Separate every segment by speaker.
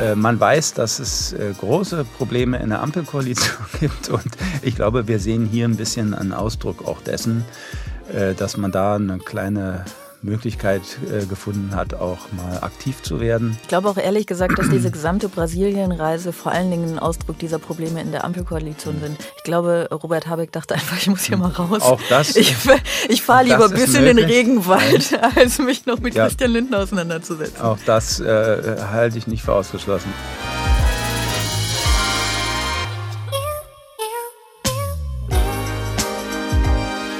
Speaker 1: Äh, man weiß, dass es äh, große Probleme in der Ampelkoalition gibt und ich glaube, wir sehen hier ein bisschen einen Ausdruck auch dessen, äh, dass man da eine kleine Möglichkeit äh, gefunden hat, auch mal aktiv zu werden.
Speaker 2: Ich glaube auch ehrlich gesagt, dass diese gesamte Brasilienreise vor allen Dingen ein Ausdruck dieser Probleme in der Ampelkoalition sind. Ich glaube, Robert Habeck dachte einfach, ich muss hier mal raus.
Speaker 1: Auch das.
Speaker 2: Ich, ich fahre lieber bis in den Regenwald, als mich noch mit ja. Christian Lindner auseinanderzusetzen.
Speaker 1: Auch das äh, halte ich nicht für ausgeschlossen.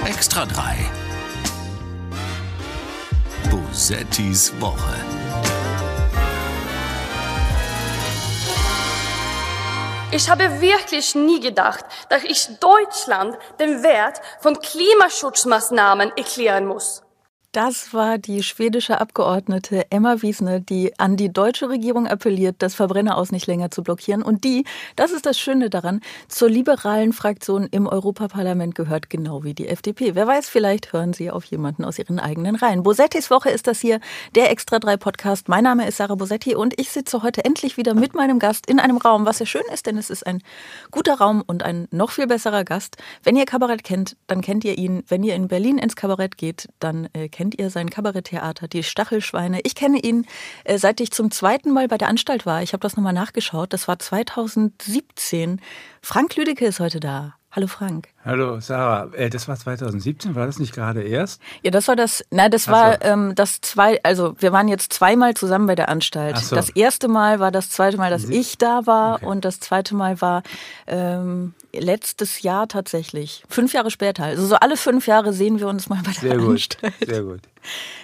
Speaker 3: Extra 3 Bosettis Woche.
Speaker 4: Ich habe wirklich nie gedacht, dass ich Deutschland den Wert von Klimaschutzmaßnahmen erklären muss.
Speaker 2: Das war die schwedische Abgeordnete Emma Wiesner, die an die deutsche Regierung appelliert, das Verbrenner aus nicht länger zu blockieren. Und die, das ist das Schöne daran, zur liberalen Fraktion im Europaparlament gehört, genau wie die FDP. Wer weiß, vielleicht hören Sie auf jemanden aus Ihren eigenen Reihen. Bosettis Woche ist das hier, der Extra 3 Podcast. Mein Name ist Sarah Bosetti und ich sitze heute endlich wieder mit meinem Gast in einem Raum, was sehr schön ist, denn es ist ein guter Raum und ein noch viel besserer Gast. Wenn ihr Kabarett kennt, dann kennt ihr ihn. Wenn ihr in Berlin ins Kabarett geht, dann äh, kennt kennt ihr sein Kabaretttheater, die Stachelschweine. Ich kenne ihn, äh, seit ich zum zweiten Mal bei der Anstalt war. Ich habe das nochmal nachgeschaut. Das war 2017. Frank Lüdecke ist heute da. Hallo Frank.
Speaker 1: Hallo Sarah. Äh, das war 2017, war das nicht gerade erst?
Speaker 2: Ja, das war das, na, das Ach war so. ähm, das zwei, also wir waren jetzt zweimal zusammen bei der Anstalt. So. Das erste Mal war das zweite Mal, dass Sie ich da war okay. und das zweite Mal war ähm, letztes Jahr tatsächlich. Fünf Jahre später. Also so alle fünf Jahre sehen wir uns mal bei der Sehr Anstalt.
Speaker 1: Gut. Sehr gut.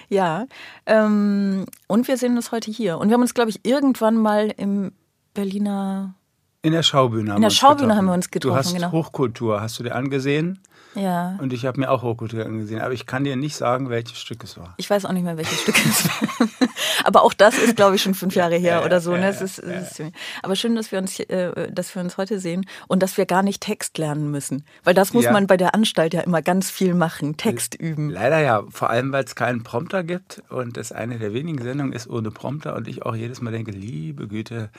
Speaker 2: Ja. Ähm, und wir sehen uns heute hier. Und wir haben uns, glaube ich, irgendwann mal im Berliner
Speaker 1: in der Schaubühne haben
Speaker 2: In der Schaubühne haben wir uns getroffen.
Speaker 1: Du hast genau. Hochkultur, hast du dir angesehen?
Speaker 2: Ja.
Speaker 1: Und ich habe mir auch Hochkultur angesehen, aber ich kann dir nicht sagen, welches Stück es war.
Speaker 2: Ich weiß auch nicht mehr, welches Stück es war. aber auch das ist, glaube ich, schon fünf Jahre her ja, oder so. Ne? Es ist, es ist, aber schön, dass wir uns, äh, dass wir uns heute sehen und dass wir gar nicht Text lernen müssen, weil das muss ja. man bei der Anstalt ja immer ganz viel machen, Text üben.
Speaker 1: Leider ja, vor allem weil es keinen Prompter gibt und das eine der wenigen Sendungen ist ohne Prompter und ich auch jedes Mal denke, liebe Güte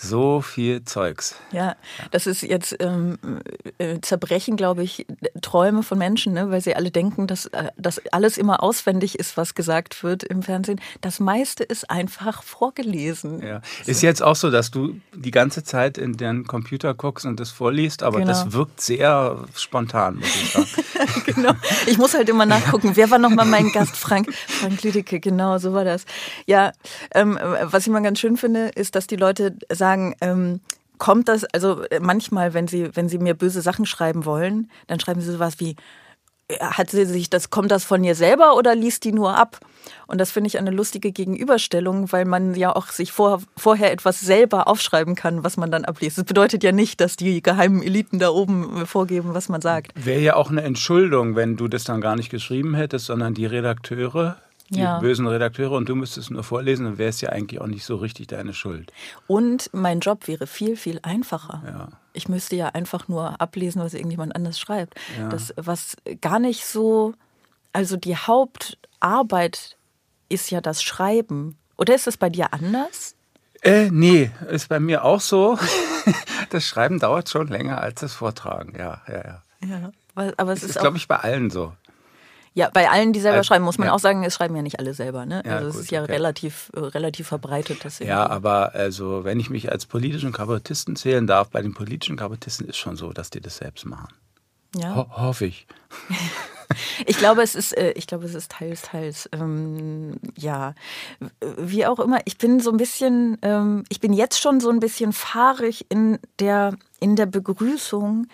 Speaker 1: so viel Zeugs.
Speaker 2: Ja, das ist jetzt ähm, äh, Zerbrechen, glaube ich, Träume von Menschen, ne? weil sie alle denken, dass, äh, dass alles immer auswendig ist, was gesagt wird im Fernsehen. Das meiste ist einfach vorgelesen.
Speaker 1: Ja. Ist jetzt auch so, dass du die ganze Zeit in den Computer guckst und das vorliest, aber genau. das wirkt sehr spontan, muss ich sagen.
Speaker 2: genau. Ich muss halt immer nachgucken, wer war nochmal mein Gast? Frank, Frank Lüdecke, genau, so war das. Ja, ähm, was ich mal ganz schön finde, ist, dass die Leute sagen, sagen, ähm, kommt das, also äh, manchmal, wenn sie, wenn sie mir böse Sachen schreiben wollen, dann schreiben sie sowas wie, äh, hat sie sich das, kommt das von ihr selber oder liest die nur ab? Und das finde ich eine lustige Gegenüberstellung, weil man ja auch sich vor, vorher etwas selber aufschreiben kann, was man dann abliest. Das bedeutet ja nicht, dass die geheimen Eliten da oben äh, vorgeben, was man sagt.
Speaker 1: Wäre ja auch eine Entschuldung, wenn du das dann gar nicht geschrieben hättest, sondern die Redakteure die ja. bösen Redakteure und du müsstest nur vorlesen, dann wäre es ja eigentlich auch nicht so richtig deine Schuld.
Speaker 2: Und mein Job wäre viel, viel einfacher.
Speaker 1: Ja.
Speaker 2: Ich müsste ja einfach nur ablesen, was irgendjemand anders schreibt. Ja. Das, was gar nicht so, also die Hauptarbeit ist ja das Schreiben. Oder ist das bei dir anders?
Speaker 1: Äh, nee, ist bei mir auch so. Das Schreiben dauert schon länger als das Vortragen, ja, ja, ja.
Speaker 2: Ja, aber es
Speaker 1: das
Speaker 2: ist,
Speaker 1: ist glaube ich, bei allen so.
Speaker 2: Ja, bei allen, die selber also, schreiben, muss man ja. auch sagen, es schreiben ja nicht alle selber. Ne? Ja, also es ist ja okay. relativ, äh, relativ verbreitet. Dass
Speaker 1: ja, aber also wenn ich mich als politischen Kabarettisten zählen darf, bei den politischen Kabarettisten ist schon so, dass die das selbst machen.
Speaker 2: Ja.
Speaker 1: Ho hoffe ich.
Speaker 2: ich glaube, es ist, äh, ich glaube, es ist teils, teils. Ähm, ja, wie auch immer. Ich bin so ein bisschen, ähm, ich bin jetzt schon so ein bisschen fahrig in der, in der Begrüßung,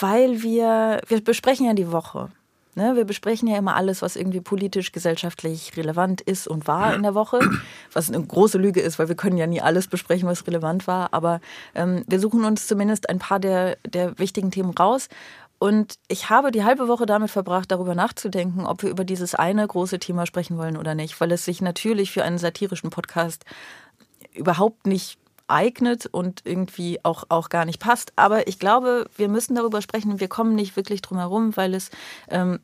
Speaker 2: weil wir, wir besprechen ja die Woche. Ne, wir besprechen ja immer alles, was irgendwie politisch, gesellschaftlich relevant ist und war in der Woche, was eine große Lüge ist, weil wir können ja nie alles besprechen, was relevant war. Aber ähm, wir suchen uns zumindest ein paar der, der wichtigen Themen raus. Und ich habe die halbe Woche damit verbracht, darüber nachzudenken, ob wir über dieses eine große Thema sprechen wollen oder nicht, weil es sich natürlich für einen satirischen Podcast überhaupt nicht eignet und irgendwie auch, auch gar nicht passt. Aber ich glaube, wir müssen darüber sprechen. Wir kommen nicht wirklich drum herum, weil es ähm,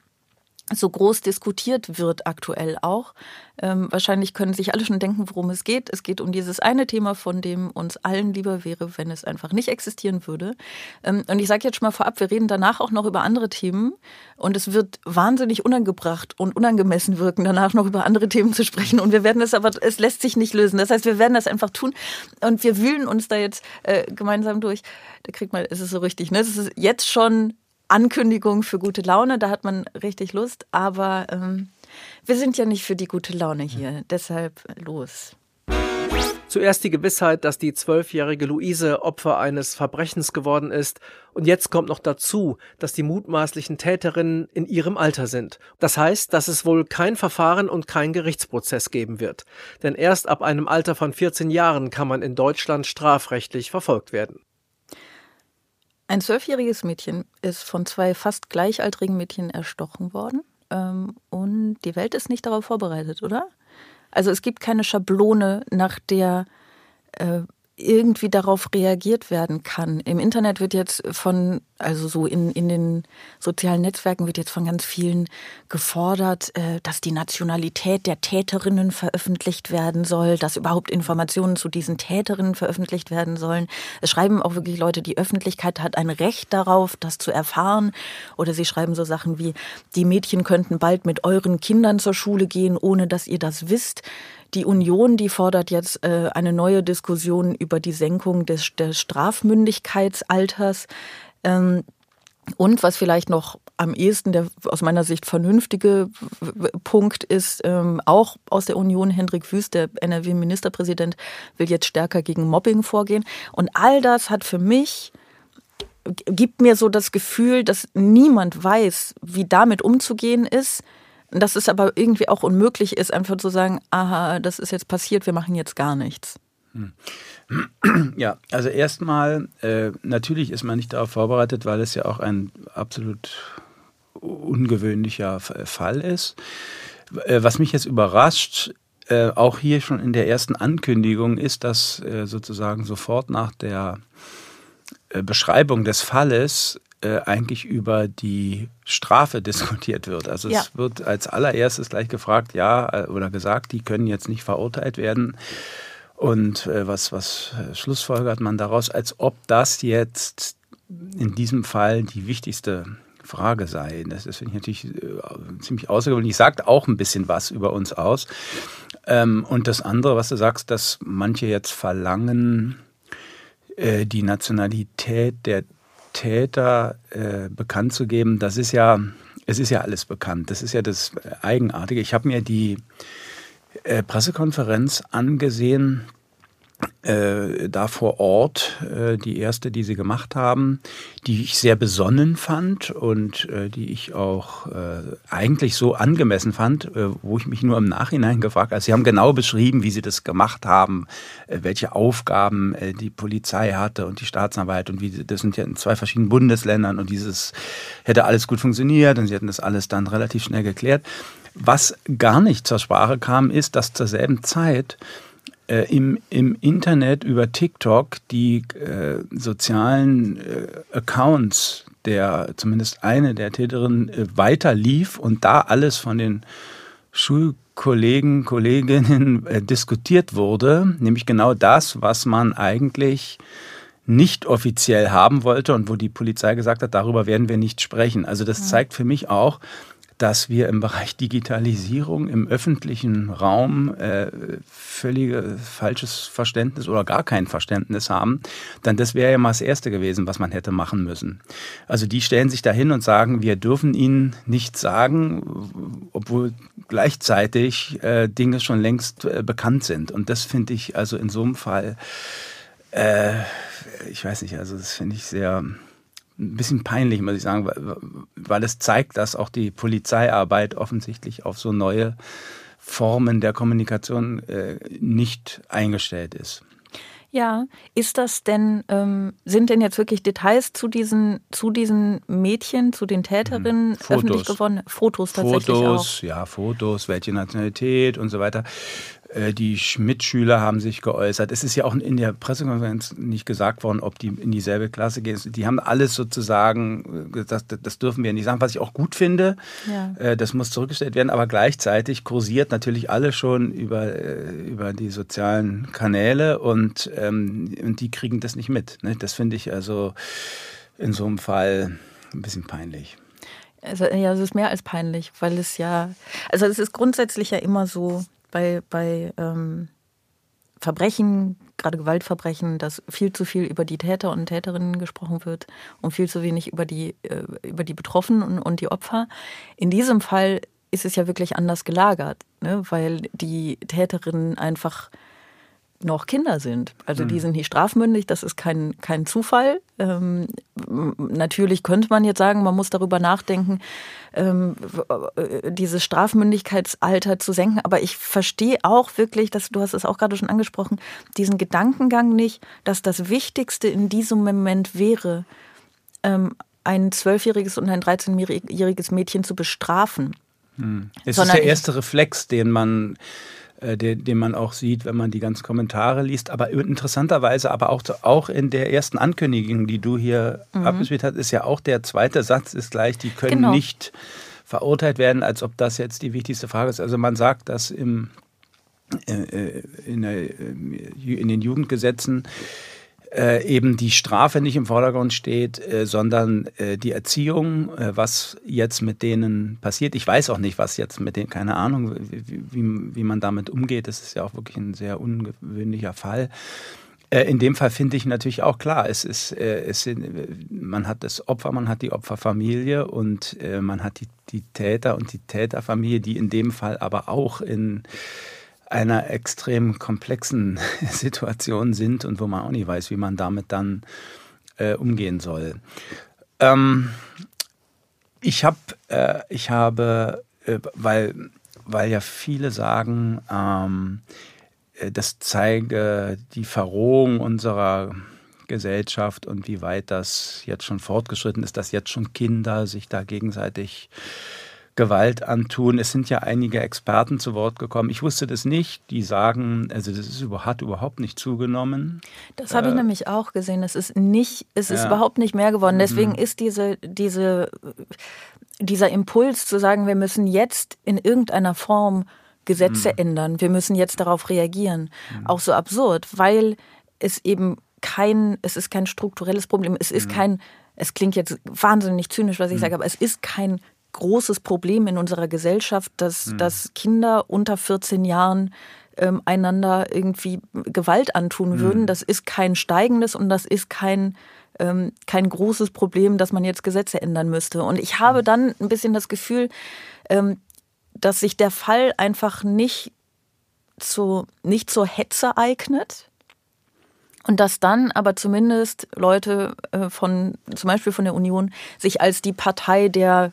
Speaker 2: so groß diskutiert wird aktuell auch. Ähm, wahrscheinlich können sich alle schon denken, worum es geht. Es geht um dieses eine Thema, von dem uns allen lieber wäre, wenn es einfach nicht existieren würde. Ähm, und ich sage jetzt schon mal vorab, wir reden danach auch noch über andere Themen. Und es wird wahnsinnig unangebracht und unangemessen wirken, danach noch über andere Themen zu sprechen. Und wir werden es aber, es lässt sich nicht lösen. Das heißt, wir werden das einfach tun. Und wir wühlen uns da jetzt äh, gemeinsam durch. Da kriegt man, ist es so richtig, ne? Es ist jetzt schon Ankündigung für gute Laune, da hat man richtig Lust, aber ähm, wir sind ja nicht für die gute Laune hier, deshalb los.
Speaker 5: Zuerst die Gewissheit, dass die zwölfjährige Luise Opfer eines Verbrechens geworden ist. Und jetzt kommt noch dazu, dass die mutmaßlichen Täterinnen in ihrem Alter sind. Das heißt, dass es wohl kein Verfahren und kein Gerichtsprozess geben wird. Denn erst ab einem Alter von 14 Jahren kann man in Deutschland strafrechtlich verfolgt werden.
Speaker 2: Ein zwölfjähriges Mädchen ist von zwei fast gleichaltrigen Mädchen erstochen worden. Ähm, und die Welt ist nicht darauf vorbereitet, oder? Also es gibt keine Schablone, nach der äh, irgendwie darauf reagiert werden kann. Im Internet wird jetzt von, also so in, in den sozialen Netzwerken wird jetzt von ganz vielen gefordert, äh, dass die Nationalität der Täterinnen veröffentlicht werden soll, dass überhaupt Informationen zu diesen Täterinnen veröffentlicht werden sollen. Es schreiben auch wirklich Leute, die Öffentlichkeit hat ein Recht darauf, das zu erfahren. Oder sie schreiben so Sachen wie, die Mädchen könnten bald mit euren Kindern zur Schule gehen, ohne dass ihr das wisst. Die Union, die fordert jetzt äh, eine neue Diskussion über die Senkung des, des Strafmündigkeitsalters. Ähm, und was vielleicht noch am ehesten der aus meiner Sicht vernünftige Punkt ist, ähm, auch aus der Union, Hendrik Wüst, der NRW-Ministerpräsident, will jetzt stärker gegen Mobbing vorgehen. Und all das hat für mich gibt mir so das Gefühl, dass niemand weiß, wie damit umzugehen ist dass es aber irgendwie auch unmöglich ist, einfach zu sagen, aha, das ist jetzt passiert, wir machen jetzt gar nichts. Hm.
Speaker 1: Ja, also erstmal, äh, natürlich ist man nicht darauf vorbereitet, weil es ja auch ein absolut ungewöhnlicher Fall ist. Äh, was mich jetzt überrascht, äh, auch hier schon in der ersten Ankündigung, ist, dass äh, sozusagen sofort nach der äh, Beschreibung des Falles äh, eigentlich über die Strafe diskutiert wird. Also ja. es wird als allererstes gleich gefragt, ja, äh, oder gesagt, die können jetzt nicht verurteilt werden. Und äh, was, was äh, schlussfolgert man daraus, als ob das jetzt in diesem Fall die wichtigste Frage sei. Das ist natürlich äh, ziemlich außergewöhnlich. Sagt auch ein bisschen was über uns aus. Ähm, und das andere, was du sagst, dass manche jetzt verlangen, die Nationalität der Täter äh, bekannt zu geben, das ist ja, es ist ja alles bekannt. Das ist ja das Eigenartige. Ich habe mir die äh, Pressekonferenz angesehen äh, da vor Ort, äh, die erste, die sie gemacht haben, die ich sehr besonnen fand und äh, die ich auch äh, eigentlich so angemessen fand, äh, wo ich mich nur im Nachhinein gefragt habe. Sie haben genau beschrieben, wie sie das gemacht haben, äh, welche Aufgaben die Polizei hatte und die Staatsanwalt und wie das sind ja in zwei verschiedenen Bundesländern und dieses hätte alles gut funktioniert und sie hätten das alles dann relativ schnell geklärt. Was gar nicht zur Sprache kam, ist, dass zur selben Zeit äh, im, im Internet über TikTok die äh, sozialen äh, Accounts der zumindest eine der Täterinnen äh, weiter lief und da alles von den Schulkollegen, Kolleginnen äh, diskutiert wurde, nämlich genau das, was man eigentlich nicht offiziell haben wollte und wo die Polizei gesagt hat, darüber werden wir nicht sprechen. Also das zeigt für mich auch, dass wir im Bereich Digitalisierung im öffentlichen Raum äh, völlig falsches Verständnis oder gar kein Verständnis haben, dann das wäre ja mal das Erste gewesen, was man hätte machen müssen. Also die stellen sich dahin und sagen, wir dürfen ihnen nichts sagen, obwohl gleichzeitig äh, Dinge schon längst äh, bekannt sind. Und das finde ich also in so einem Fall, äh, ich weiß nicht, also das finde ich sehr ein bisschen peinlich, muss ich sagen, weil es zeigt, dass auch die Polizeiarbeit offensichtlich auf so neue Formen der Kommunikation äh, nicht eingestellt ist.
Speaker 2: Ja, ist das denn, ähm, sind denn jetzt wirklich Details zu diesen, zu diesen Mädchen, zu den Täterinnen
Speaker 1: Fotos.
Speaker 2: öffentlich geworden? Fotos tatsächlich
Speaker 1: Fotos,
Speaker 2: auch.
Speaker 1: ja, Fotos, welche Nationalität und so weiter. Äh, die Schmidt-Schüler haben sich geäußert. Es ist ja auch in der Pressekonferenz nicht gesagt worden, ob die in dieselbe Klasse gehen. Die haben alles sozusagen, äh, das, das dürfen wir nicht sagen, was ich auch gut finde. Ja. Äh, das muss zurückgestellt werden, aber gleichzeitig kursiert natürlich alle schon über, über die sozialen Kanäle und, ähm, und die kriegen das nicht mit. Ne? Das finde ich also in so einem Fall ein bisschen peinlich.
Speaker 2: Also, ja, es ist mehr als peinlich, weil es ja, also es ist grundsätzlich ja immer so, bei, bei ähm, Verbrechen, gerade Gewaltverbrechen, dass viel zu viel über die Täter und Täterinnen gesprochen wird und viel zu wenig über die, äh, über die Betroffenen und, und die Opfer. In diesem Fall ist es ja wirklich anders gelagert, ne? weil die Täterinnen einfach noch Kinder sind. Also die mhm. sind nicht strafmündig, das ist kein, kein Zufall. Ähm, natürlich könnte man jetzt sagen, man muss darüber nachdenken, ähm, äh, dieses Strafmündigkeitsalter zu senken. Aber ich verstehe auch wirklich, dass du hast es auch gerade schon angesprochen, diesen Gedankengang nicht, dass das Wichtigste in diesem Moment wäre, ähm, ein zwölfjähriges und ein 13-jähriges Mädchen zu bestrafen.
Speaker 1: Hm. Es ist der erste Reflex, den man den, den man auch sieht, wenn man die ganzen Kommentare liest. Aber interessanterweise, aber auch, auch in der ersten Ankündigung, die du hier mhm. abgespielt hast, ist ja auch der zweite Satz ist gleich, die können genau. nicht verurteilt werden, als ob das jetzt die wichtigste Frage ist. Also man sagt das im, äh, äh in, der, äh, in den Jugendgesetzen, äh, eben die Strafe nicht im Vordergrund steht, äh, sondern äh, die Erziehung, äh, was jetzt mit denen passiert. Ich weiß auch nicht, was jetzt mit denen, keine Ahnung, wie, wie, wie man damit umgeht. Das ist ja auch wirklich ein sehr ungewöhnlicher Fall. Äh, in dem Fall finde ich natürlich auch klar, es ist, äh, es sind, man hat das Opfer, man hat die Opferfamilie und man hat die, die Täter und die Täterfamilie, die in dem Fall aber auch in einer extrem komplexen Situation sind und wo man auch nicht weiß, wie man damit dann äh, umgehen soll. Ähm, ich, hab, äh, ich habe, äh, weil, weil ja viele sagen, ähm, äh, das zeige die Verrohung unserer Gesellschaft und wie weit das jetzt schon fortgeschritten ist, dass jetzt schon Kinder sich da gegenseitig Gewalt antun. Es sind ja einige Experten zu Wort gekommen. Ich wusste das nicht. Die sagen, also das ist, hat überhaupt nicht zugenommen.
Speaker 2: Das habe ich äh, nämlich auch gesehen. Es ist nicht, es ist ja. überhaupt nicht mehr geworden. Deswegen mhm. ist diese, diese, dieser Impuls zu sagen, wir müssen jetzt in irgendeiner Form Gesetze mhm. ändern, wir müssen jetzt darauf reagieren, mhm. auch so absurd, weil es eben kein, es ist kein strukturelles Problem, es ist mhm. kein, es klingt jetzt wahnsinnig zynisch, was ich mhm. sage, aber es ist kein großes Problem in unserer Gesellschaft, dass, mhm. dass Kinder unter 14 Jahren ähm, einander irgendwie Gewalt antun mhm. würden. Das ist kein steigendes und das ist kein, ähm, kein großes Problem, dass man jetzt Gesetze ändern müsste. Und ich habe mhm. dann ein bisschen das Gefühl, ähm, dass sich der Fall einfach nicht, zu, nicht zur Hetze eignet. Und dass dann aber zumindest Leute äh, von, zum Beispiel von der Union, sich als die Partei der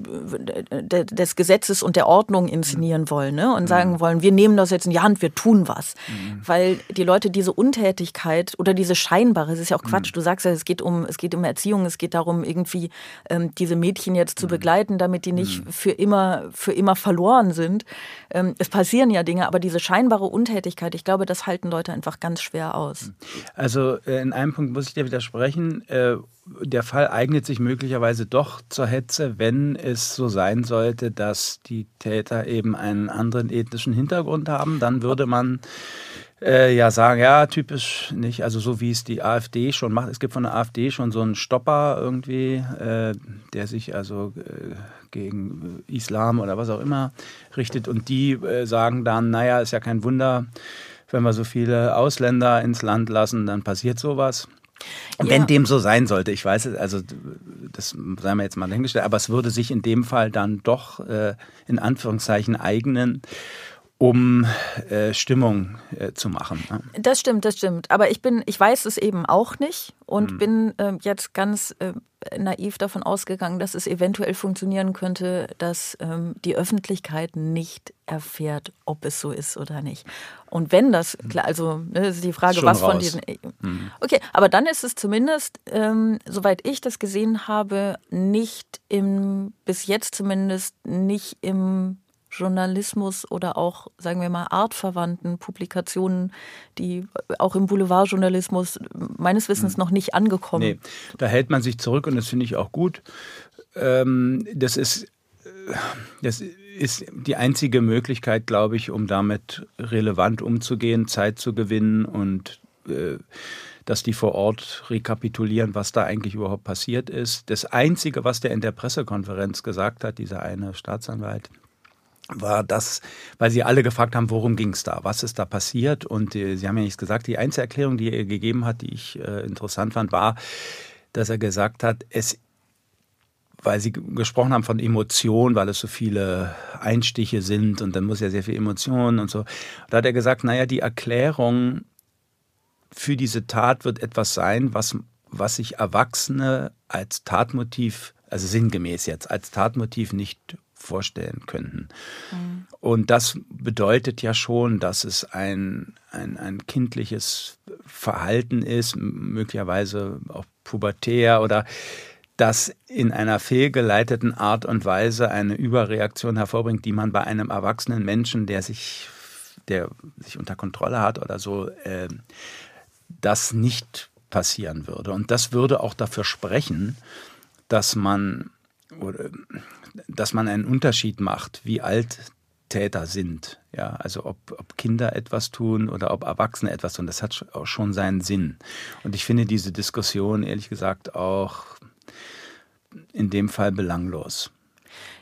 Speaker 2: des Gesetzes und der Ordnung inszenieren wollen ne? und sagen wollen, wir nehmen das jetzt in die Hand, wir tun was. Mhm. Weil die Leute diese Untätigkeit oder diese scheinbare, es ist ja auch Quatsch, mhm. du sagst ja, es geht um, es geht um Erziehung, es geht darum, irgendwie ähm, diese Mädchen jetzt zu begleiten, damit die nicht für immer, für immer verloren sind. Ähm, es passieren ja Dinge, aber diese scheinbare Untätigkeit, ich glaube, das halten Leute einfach ganz schwer aus.
Speaker 1: Also äh, in einem Punkt muss ich dir widersprechen. Äh, der Fall eignet sich möglicherweise doch zur Hetze, wenn es so sein sollte, dass die Täter eben einen anderen ethnischen Hintergrund haben. Dann würde man äh, ja sagen, ja, typisch nicht, also so wie es die AfD schon macht. Es gibt von der AfD schon so einen Stopper irgendwie, äh, der sich also äh, gegen Islam oder was auch immer richtet. Und die äh, sagen dann, naja, ist ja kein Wunder, wenn wir so viele Ausländer ins Land lassen, dann passiert sowas. Wenn dem so sein sollte, ich weiß es, also das sei mir jetzt mal dahingestellt, aber es würde sich in dem Fall dann doch äh, in Anführungszeichen eignen, um äh, Stimmung äh, zu machen.
Speaker 2: Ne? Das stimmt, das stimmt. Aber ich bin, ich weiß es eben auch nicht und mhm. bin äh, jetzt ganz äh, naiv davon ausgegangen, dass es eventuell funktionieren könnte, dass ähm, die Öffentlichkeit nicht erfährt, ob es so ist oder nicht. Und wenn das, mhm. klar, also ne, ist die Frage, was raus. von diesen. Mhm. Okay, aber dann ist es zumindest, ähm, soweit ich das gesehen habe, nicht im, bis jetzt zumindest nicht im Journalismus oder auch, sagen wir mal, artverwandten Publikationen, die auch im Boulevardjournalismus meines Wissens hm. noch nicht angekommen. Nee,
Speaker 1: da hält man sich zurück und das finde ich auch gut. Ähm, das ist, äh, das ist die einzige Möglichkeit, glaube ich, um damit relevant umzugehen, Zeit zu gewinnen und äh, dass die vor Ort rekapitulieren, was da eigentlich überhaupt passiert ist. Das Einzige, was der in der Pressekonferenz gesagt hat, dieser eine Staatsanwalt, war das, weil sie alle gefragt haben, worum ging es da, was ist da passiert. Und äh, sie haben ja nichts gesagt. Die einzige Erklärung, die er gegeben hat, die ich äh, interessant fand, war, dass er gesagt hat, es weil Sie gesprochen haben von Emotionen, weil es so viele Einstiche sind und dann muss ja sehr viel Emotionen und so. Da hat er gesagt, naja, die Erklärung für diese Tat wird etwas sein, was, was sich Erwachsene als Tatmotiv, also sinngemäß jetzt, als Tatmotiv nicht vorstellen könnten. Mhm. Und das bedeutet ja schon, dass es ein, ein, ein kindliches Verhalten ist, möglicherweise auch pubertär oder das in einer fehlgeleiteten Art und Weise eine Überreaktion hervorbringt, die man bei einem erwachsenen Menschen, der sich, der sich unter Kontrolle hat oder so, äh, das nicht passieren würde. Und das würde auch dafür sprechen, dass man, oder, dass man einen Unterschied macht, wie alt Täter sind. Ja, also ob, ob Kinder etwas tun oder ob Erwachsene etwas tun, das hat auch schon seinen Sinn. Und ich finde diese Diskussion ehrlich gesagt auch in dem Fall belanglos.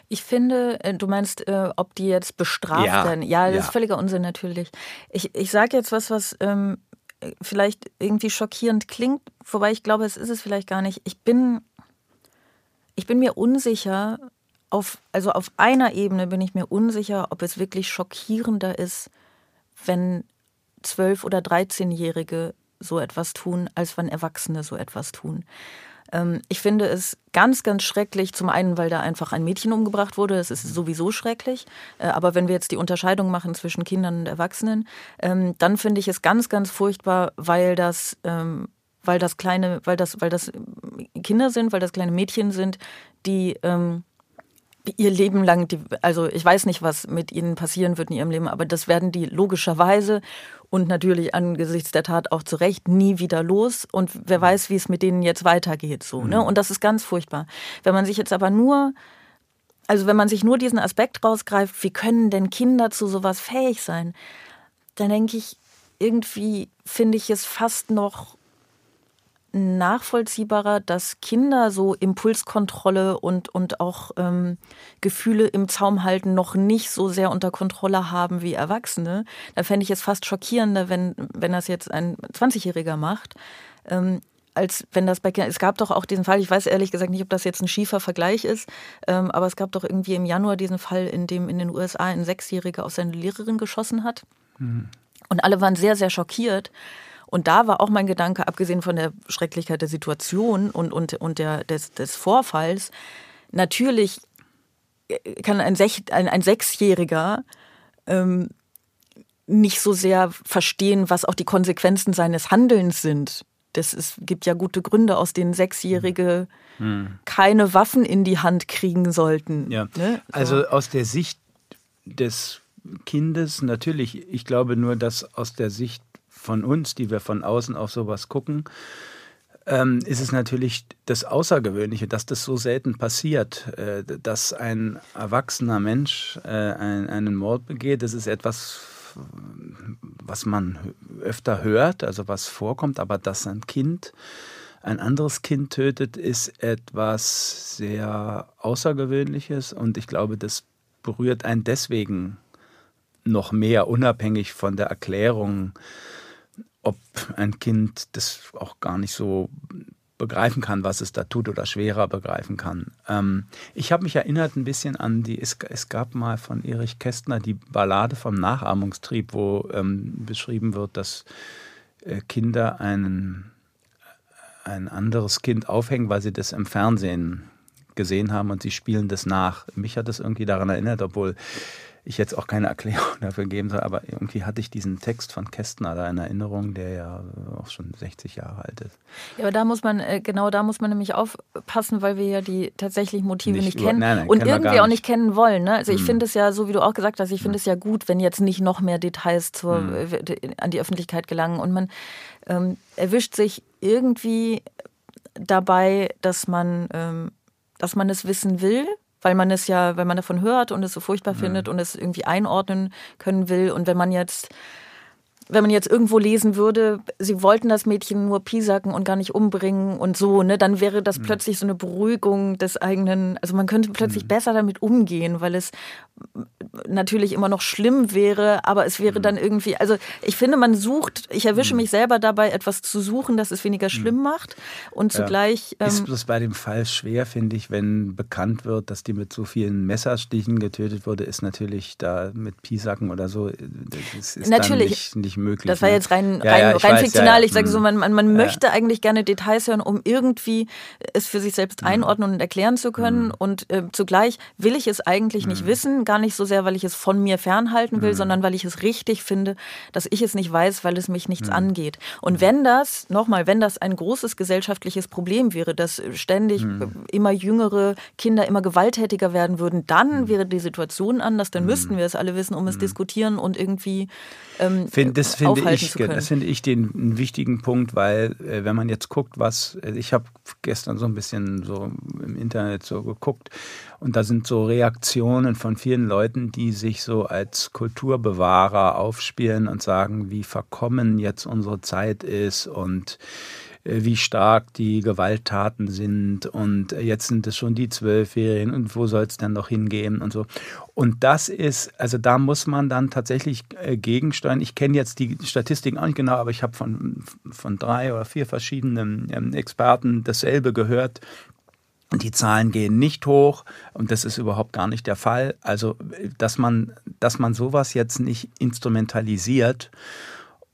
Speaker 2: Ich finde, äh, du meinst, äh, ob die jetzt bestraft ja, werden. Ja, das ja. ist völliger Unsinn natürlich. Ich, ich sage jetzt was, was ähm, vielleicht irgendwie schockierend klingt, wobei ich glaube, es ist es vielleicht gar nicht. Ich bin, ich bin mir unsicher, auf, also auf einer Ebene bin ich mir unsicher, ob es wirklich schockierender ist, wenn zwölf- oder 13-Jährige so etwas tun, als wenn Erwachsene so etwas tun. Ähm, ich finde es ganz, ganz schrecklich. Zum einen, weil da einfach ein Mädchen umgebracht wurde. Das ist sowieso schrecklich. Äh, aber wenn wir jetzt die Unterscheidung machen zwischen Kindern und Erwachsenen, ähm, dann finde ich es ganz, ganz furchtbar, weil das, ähm, weil das kleine, weil das, weil das Kinder sind, weil das kleine Mädchen sind, die ihr Leben lang, die, also ich weiß nicht, was mit ihnen passieren wird in ihrem Leben, aber das werden die logischerweise und natürlich angesichts der Tat auch zu Recht nie wieder los. Und wer weiß, wie es mit denen jetzt weitergeht, so, ne? Mhm. Und das ist ganz furchtbar. Wenn man sich jetzt aber nur also wenn man sich nur diesen Aspekt rausgreift, wie können denn Kinder zu sowas fähig sein, dann denke ich, irgendwie finde ich es fast noch nachvollziehbarer, dass Kinder so Impulskontrolle und, und auch ähm, Gefühle im Zaum halten noch nicht so sehr unter Kontrolle haben wie Erwachsene. Da fände ich es fast schockierender, wenn, wenn das jetzt ein 20-Jähriger macht. Ähm, als wenn das bei Kindern, es gab doch auch diesen Fall, ich weiß ehrlich gesagt nicht, ob das jetzt ein schiefer Vergleich ist, ähm, aber es gab doch irgendwie im Januar diesen Fall, in dem in den USA ein Sechsjähriger auf seine Lehrerin geschossen hat. Mhm. Und alle waren sehr, sehr schockiert. Und da war auch mein Gedanke, abgesehen von der Schrecklichkeit der Situation und, und, und der, des, des Vorfalls, natürlich kann ein, Sech, ein, ein Sechsjähriger ähm, nicht so sehr verstehen, was auch die Konsequenzen seines Handelns sind. Das ist, gibt ja gute Gründe, aus denen Sechsjährige hm. keine Waffen in die Hand kriegen sollten.
Speaker 1: Ja. Ne? So. Also aus der Sicht des Kindes natürlich, ich glaube nur, dass aus der Sicht von uns, die wir von außen auf sowas gucken, ähm, ist es natürlich das Außergewöhnliche, dass das so selten passiert, äh, dass ein erwachsener Mensch äh, ein, einen Mord begeht. Das ist etwas, was man öfter hört, also was vorkommt, aber dass ein Kind ein anderes Kind tötet, ist etwas sehr Außergewöhnliches und ich glaube, das berührt einen deswegen noch mehr, unabhängig von der Erklärung ob ein Kind das auch gar nicht so begreifen kann, was es da tut oder schwerer begreifen kann. Ähm, ich habe mich erinnert ein bisschen an die, es, es, gab mal von Erich Kästner die Ballade vom Nachahmungstrieb, wo ähm, beschrieben wird, dass äh, Kinder einen, ein anderes Kind aufhängen, weil sie das im Fernsehen gesehen haben und sie spielen das nach. Mich hat das irgendwie daran erinnert, obwohl ich jetzt auch keine Erklärung dafür geben soll, aber irgendwie hatte ich diesen Text von Kästner da in Erinnerung, der ja auch schon 60 Jahre alt ist.
Speaker 2: Ja, aber da muss man, äh, genau da muss man nämlich aufpassen, weil wir ja die tatsächlichen Motive nicht,
Speaker 1: nicht
Speaker 2: kennen
Speaker 1: nein, nein,
Speaker 2: und irgendwie auch nicht kennen wollen. Ne? Also ich
Speaker 1: Hm.
Speaker 2: finde es ja, so wie du auch gesagt hast, ich finde
Speaker 1: Hm.
Speaker 2: es ja gut, wenn jetzt nicht noch mehr Details zur,
Speaker 1: Hm.
Speaker 2: äh, an die Öffentlichkeit gelangen und man ähm, erwischt sich irgendwie dabei, dass man, ähm, dass man es wissen will, weil man es ja, weil man davon hört und es so furchtbar findet und es irgendwie einordnen können will. Und wenn man jetzt wenn man jetzt irgendwo lesen würde, sie wollten das Mädchen nur piesacken und gar nicht umbringen und so, ne, dann wäre das plötzlich so eine Beruhigung des eigenen, also man könnte plötzlich besser damit umgehen, weil es natürlich immer noch schlimm wäre, aber es wäre dann irgendwie, also ich finde, man sucht, ich erwische mich selber dabei, etwas zu suchen, das es weniger schlimm macht und zugleich.
Speaker 1: ist
Speaker 2: Ähm,
Speaker 1: bloß bei dem Fall schwer, finde ich, wenn bekannt wird, dass die mit so vielen Messerstichen getötet wurde, ist natürlich da mit Piesacken oder so, äh, das ist
Speaker 2: Natürlich.
Speaker 1: dann nicht, nicht möglich.
Speaker 2: Das war
Speaker 1: ne?
Speaker 2: jetzt rein,
Speaker 1: Ja,
Speaker 2: rein,
Speaker 1: ja, ich
Speaker 2: rein
Speaker 1: weiß,
Speaker 2: fiktional.
Speaker 1: ja,
Speaker 2: Ich sage so, man, man, man
Speaker 1: Ja.
Speaker 2: möchte eigentlich gerne Details hören, um irgendwie es für sich selbst
Speaker 1: Mhm.
Speaker 2: einordnen und erklären zu können. Und äh, zugleich will ich es eigentlich
Speaker 1: Mhm.
Speaker 2: nicht wissen, gar nicht so sehr, weil ich es von mir fernhalten will, sondern weil ich es richtig finde, dass ich es nicht weiß, weil es mich
Speaker 1: Mhm.
Speaker 2: nichts angeht. Und wenn das, nochmal, wenn das ein großes gesellschaftliches Problem wäre, dass ständig
Speaker 1: Mhm.
Speaker 2: immer jüngere Kinder immer gewalttätiger werden würden, dann
Speaker 1: Mhm.
Speaker 2: wäre die Situation anders, dann müssten wir es alle wissen, um es diskutieren und irgendwie ähm,
Speaker 1: Find, das finde
Speaker 2: aufhalten
Speaker 1: ich,
Speaker 2: zu können.
Speaker 1: das finde ich den einen wichtigen Punkt, weil äh, wenn man jetzt guckt, was äh, ich habe gestern so ein bisschen so im Internet so geguckt und da sind so Reaktionen von vielen Leuten, die sich so als Kulturbewahrer aufspielen und sagen, wie verkommen jetzt unsere Zeit ist und wie stark die Gewalttaten sind und äh, jetzt sind es schon die Zwölfjährigen und wo soll es dann noch hingehen und so. Und das ist, also da muss man dann tatsächlich äh, gegensteuern. Ich kenne jetzt die Statistiken auch nicht genau, aber ich habe von, von drei oder vier verschiedenen ähm, Experten dasselbe gehört. Die Zahlen gehen nicht hoch und das ist überhaupt gar nicht der Fall. Also, dass man, dass man sowas jetzt nicht instrumentalisiert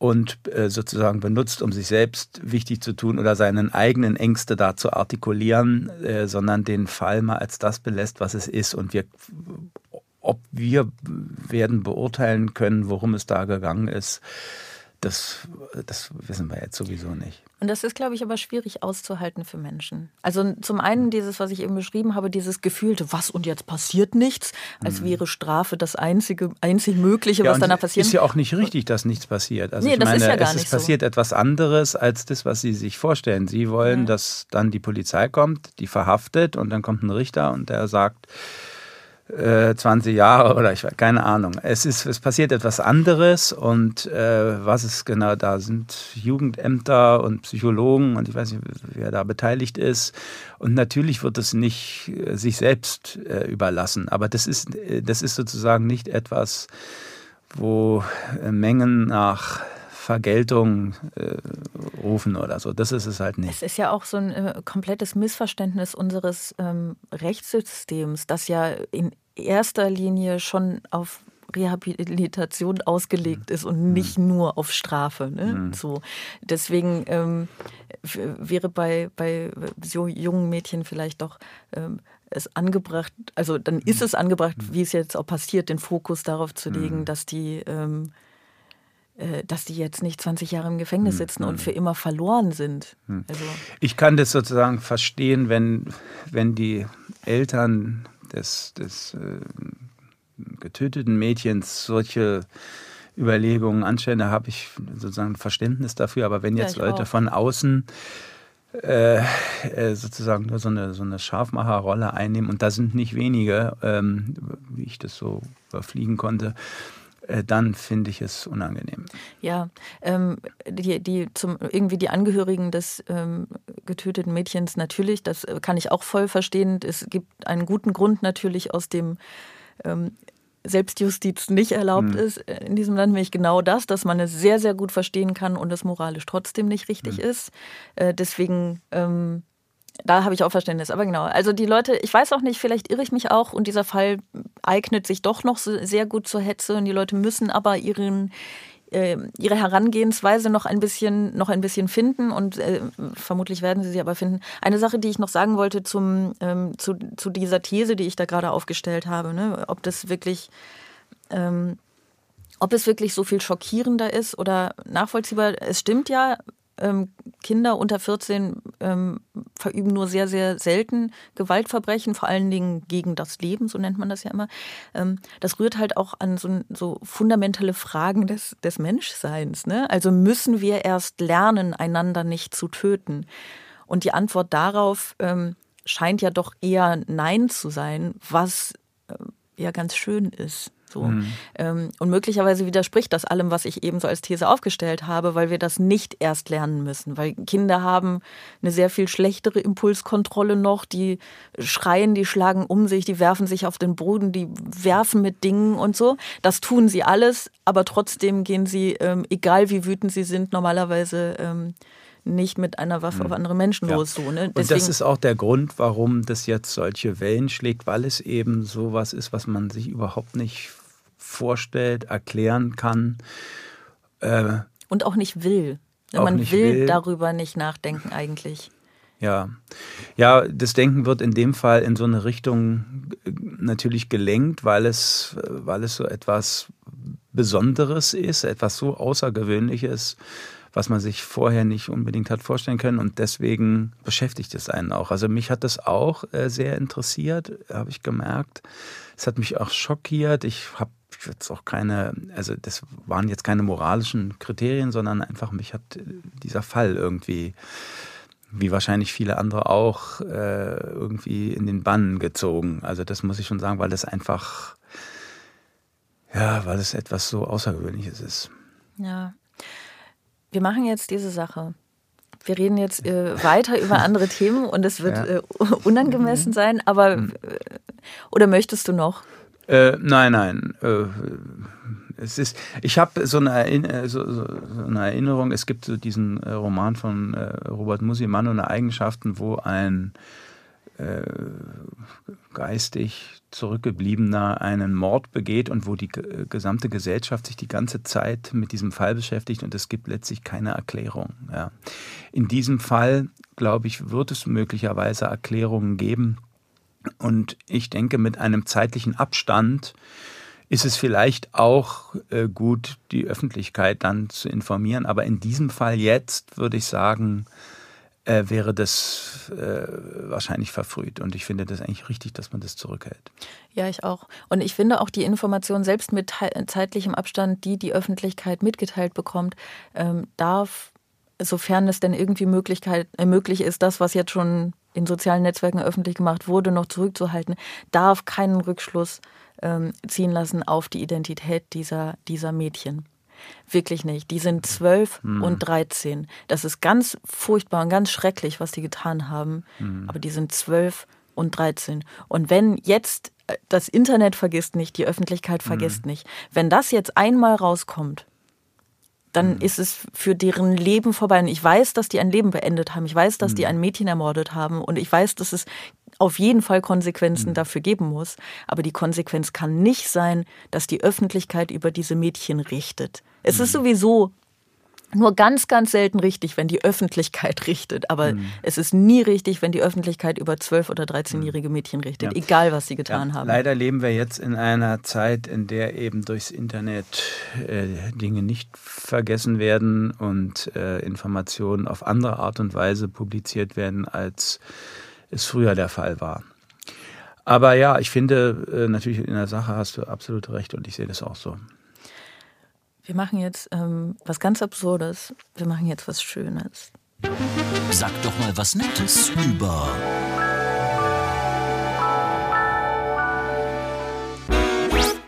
Speaker 1: und äh, sozusagen benutzt, um sich selbst wichtig zu tun oder seinen eigenen Ängste da zu artikulieren, äh, sondern den Fall mal als das belässt, was es ist. Und wir, ob wir werden beurteilen können, worum es da gegangen ist, das, das wissen wir jetzt sowieso nicht.
Speaker 2: Und das ist, glaube ich, aber schwierig auszuhalten für Menschen. Also zum einen dieses, was ich eben beschrieben habe, dieses gefühlte, was und jetzt passiert nichts, als wäre Strafe das einzige, einzig Mögliche, was
Speaker 1: Mhm. und
Speaker 2: danach passiert.
Speaker 1: ist ja auch nicht richtig, dass nichts passiert. Also
Speaker 2: Nee,
Speaker 1: ich
Speaker 2: das
Speaker 1: meine,
Speaker 2: ist ja gar
Speaker 1: es
Speaker 2: nicht
Speaker 1: ist
Speaker 2: so.
Speaker 1: passiert etwas anderes als das, was Sie sich vorstellen. Sie wollen,
Speaker 2: Ja.
Speaker 1: dass dann die Polizei kommt, die verhaftet und dann kommt ein Richter und der sagt, äh, 20 Jahre oder ich weiß keine Ahnung. Es ist, es passiert etwas anderes und äh, was ist genau da sind Jugendämter und Psychologen und ich weiß nicht, wer da beteiligt ist. Und natürlich wird es nicht äh, sich selbst äh, überlassen, aber das ist, äh, das ist sozusagen nicht etwas, wo äh, Mengen nach Vergeltung äh, rufen oder so. Das ist es halt nicht.
Speaker 2: Es ist ja auch so ein äh, komplettes Missverständnis unseres ähm, Rechtssystems, das ja in erster Linie schon auf Rehabilitation ausgelegt ist und nicht nur auf Strafe. Ne? So. Deswegen ähm, wäre bei, bei so jungen Mädchen vielleicht doch ähm, es angebracht, also dann ist es angebracht, wie es jetzt auch passiert, den Fokus darauf zu legen, dass die ähm, äh, dass die jetzt nicht 20 Jahre im Gefängnis sitzen und für immer verloren sind. Also,
Speaker 1: Ich kann das sozusagen verstehen, wenn, wenn die Eltern des, des äh, getöteten Mädchens solche Überlegungen anstellen, da habe ich sozusagen Verständnis dafür. Aber wenn
Speaker 2: Ja,
Speaker 1: jetzt
Speaker 2: ich
Speaker 1: Leute
Speaker 2: auch.
Speaker 1: von außen äh, äh, sozusagen nur so eine, so eine Scharfmacherrolle einnehmen, und da sind nicht wenige, ähm, wie ich das so überfliegen konnte, äh, dann finde ich es unangenehm.
Speaker 2: ja, ähm, die, die zum irgendwie die Angehörigen des ähm, getöteten Mädchens natürlich, das äh, kann ich auch voll verstehen. Es gibt einen guten Grund natürlich, aus dem ähm, Selbstjustiz nicht erlaubt ist äh, in diesem Land, nämlich genau das, dass man es sehr, sehr gut verstehen kann und es moralisch trotzdem nicht richtig ist. Äh, deswegen ähm, da habe ich auch Verständnis. Aber genau, also die Leute, ich weiß auch nicht, vielleicht irre ich mich auch und dieser Fall eignet sich doch noch sehr gut zur Hetze und die Leute müssen aber ihren äh, ihre Herangehensweise noch ein bisschen noch ein bisschen finden und äh, vermutlich werden sie sie aber finden. Eine Sache, die ich noch sagen wollte zum ähm, zu, zu dieser These, die ich da gerade aufgestellt habe, ne? ob das wirklich ähm, ob es wirklich so viel schockierender ist oder nachvollziehbar. Es stimmt ja, ähm, Kinder unter 14 ähm, verüben nur sehr, sehr selten Gewaltverbrechen, vor allen Dingen gegen das Leben, so nennt man das ja immer. Ähm, das rührt halt auch an so, so fundamentale Fragen des, des Menschseins. Ne? Also müssen wir erst lernen, einander nicht zu töten. Und die Antwort darauf ähm, scheint ja doch eher Nein zu sein, was äh, ja ganz schön ist. So. Mhm. Ähm, und möglicherweise widerspricht das allem, was ich eben so als These aufgestellt habe, weil wir das nicht erst lernen müssen. Weil Kinder haben eine sehr viel schlechtere Impulskontrolle noch. Die schreien, die schlagen um sich, die werfen sich auf den Boden, die werfen mit Dingen und so. Das tun sie alles, aber trotzdem gehen sie, ähm, egal wie wütend sie sind, normalerweise ähm, nicht mit einer Waffe mhm. auf andere Menschen ja. los. So, ne?
Speaker 1: Und das ist auch der Grund, warum das jetzt solche Wellen schlägt, weil es eben sowas ist, was man sich überhaupt nicht vorstellt, erklären kann.
Speaker 2: Äh, und auch nicht will. Auch Man nicht will, will darüber nicht nachdenken eigentlich.
Speaker 1: Ja. ja, das Denken wird in dem Fall in so eine Richtung äh, natürlich gelenkt, weil es, weil es so etwas Besonderes ist, etwas so Außergewöhnliches, was man sich vorher nicht unbedingt hat vorstellen können. Und deswegen beschäftigt es einen auch. Also mich hat das auch äh, sehr interessiert, habe ich gemerkt. Es hat mich auch schockiert. Ich habe jetzt auch keine, also das waren jetzt keine moralischen Kriterien, sondern einfach mich hat dieser Fall irgendwie, wie wahrscheinlich viele andere auch, äh, irgendwie in den Bann gezogen. Also das muss ich schon sagen, weil das einfach, ja, weil es etwas so Außergewöhnliches ist.
Speaker 2: Ja. Wir machen jetzt diese Sache. Wir reden jetzt äh, weiter über andere Themen und es wird ja. äh, unangemessen mhm. sein, aber mhm. äh, oder möchtest du noch?
Speaker 1: Äh, nein, nein. Äh, es ist, ich habe so, eine, so, so, eine Erinnerung, es gibt so diesen äh, Roman von äh, Robert Musi, Mann ohne Eigenschaften, wo ein äh, geistig zurückgebliebener einen Mord begeht und wo die gesamte Gesellschaft sich die ganze Zeit mit diesem Fall beschäftigt und es gibt letztlich keine Erklärung. Ja. In diesem Fall, glaube ich, wird es möglicherweise Erklärungen geben, und ich denke, mit einem zeitlichen Abstand ist es vielleicht auch äh, gut, die Öffentlichkeit dann zu informieren. Aber in diesem Fall jetzt würde ich sagen, äh, wäre das äh, wahrscheinlich verfrüht. Und ich finde das eigentlich richtig, dass man das zurückhält.
Speaker 2: Ja, ich auch. Und ich finde auch die Information selbst mit zeitlichem Abstand, die die Öffentlichkeit mitgeteilt bekommt, ähm, darf, sofern es denn irgendwie Möglichkeit, äh, möglich ist, das, was jetzt schon in sozialen Netzwerken öffentlich gemacht wurde, noch zurückzuhalten, darf keinen Rückschluss ähm, ziehen lassen auf die Identität dieser, dieser Mädchen. Wirklich nicht. Die sind zwölf mhm. und dreizehn. Das ist ganz furchtbar und ganz schrecklich, was die getan haben. Mhm. Aber die sind zwölf und dreizehn. Und wenn jetzt äh, das Internet vergisst nicht, die Öffentlichkeit vergisst mhm. nicht, wenn das jetzt einmal rauskommt, dann mhm. ist es für deren Leben vorbei. Und ich weiß, dass die ein Leben beendet haben. Ich weiß, dass die ein Mädchen ermordet haben. Und ich weiß, dass es auf jeden Fall Konsequenzen mhm. dafür geben muss. Aber die Konsequenz kann nicht sein, dass die Öffentlichkeit über diese Mädchen richtet. Es ist mhm. sowieso nur ganz, ganz selten richtig, wenn die Öffentlichkeit richtet. Aber mhm. es ist nie richtig, wenn die Öffentlichkeit über 12- oder 13-jährige Mädchen richtet, ja. egal was sie getan ja, haben.
Speaker 1: Leider leben wir jetzt in einer Zeit, in der eben durchs Internet äh, Dinge nicht vergessen werden und äh, Informationen auf andere Art und Weise publiziert werden, als es früher der Fall war. Aber ja, ich finde, äh, natürlich in der Sache hast du absolut recht und ich sehe das auch so.
Speaker 2: Wir machen jetzt ähm, was ganz Absurdes. Wir machen jetzt was Schönes.
Speaker 3: Sag doch mal was Nettes über.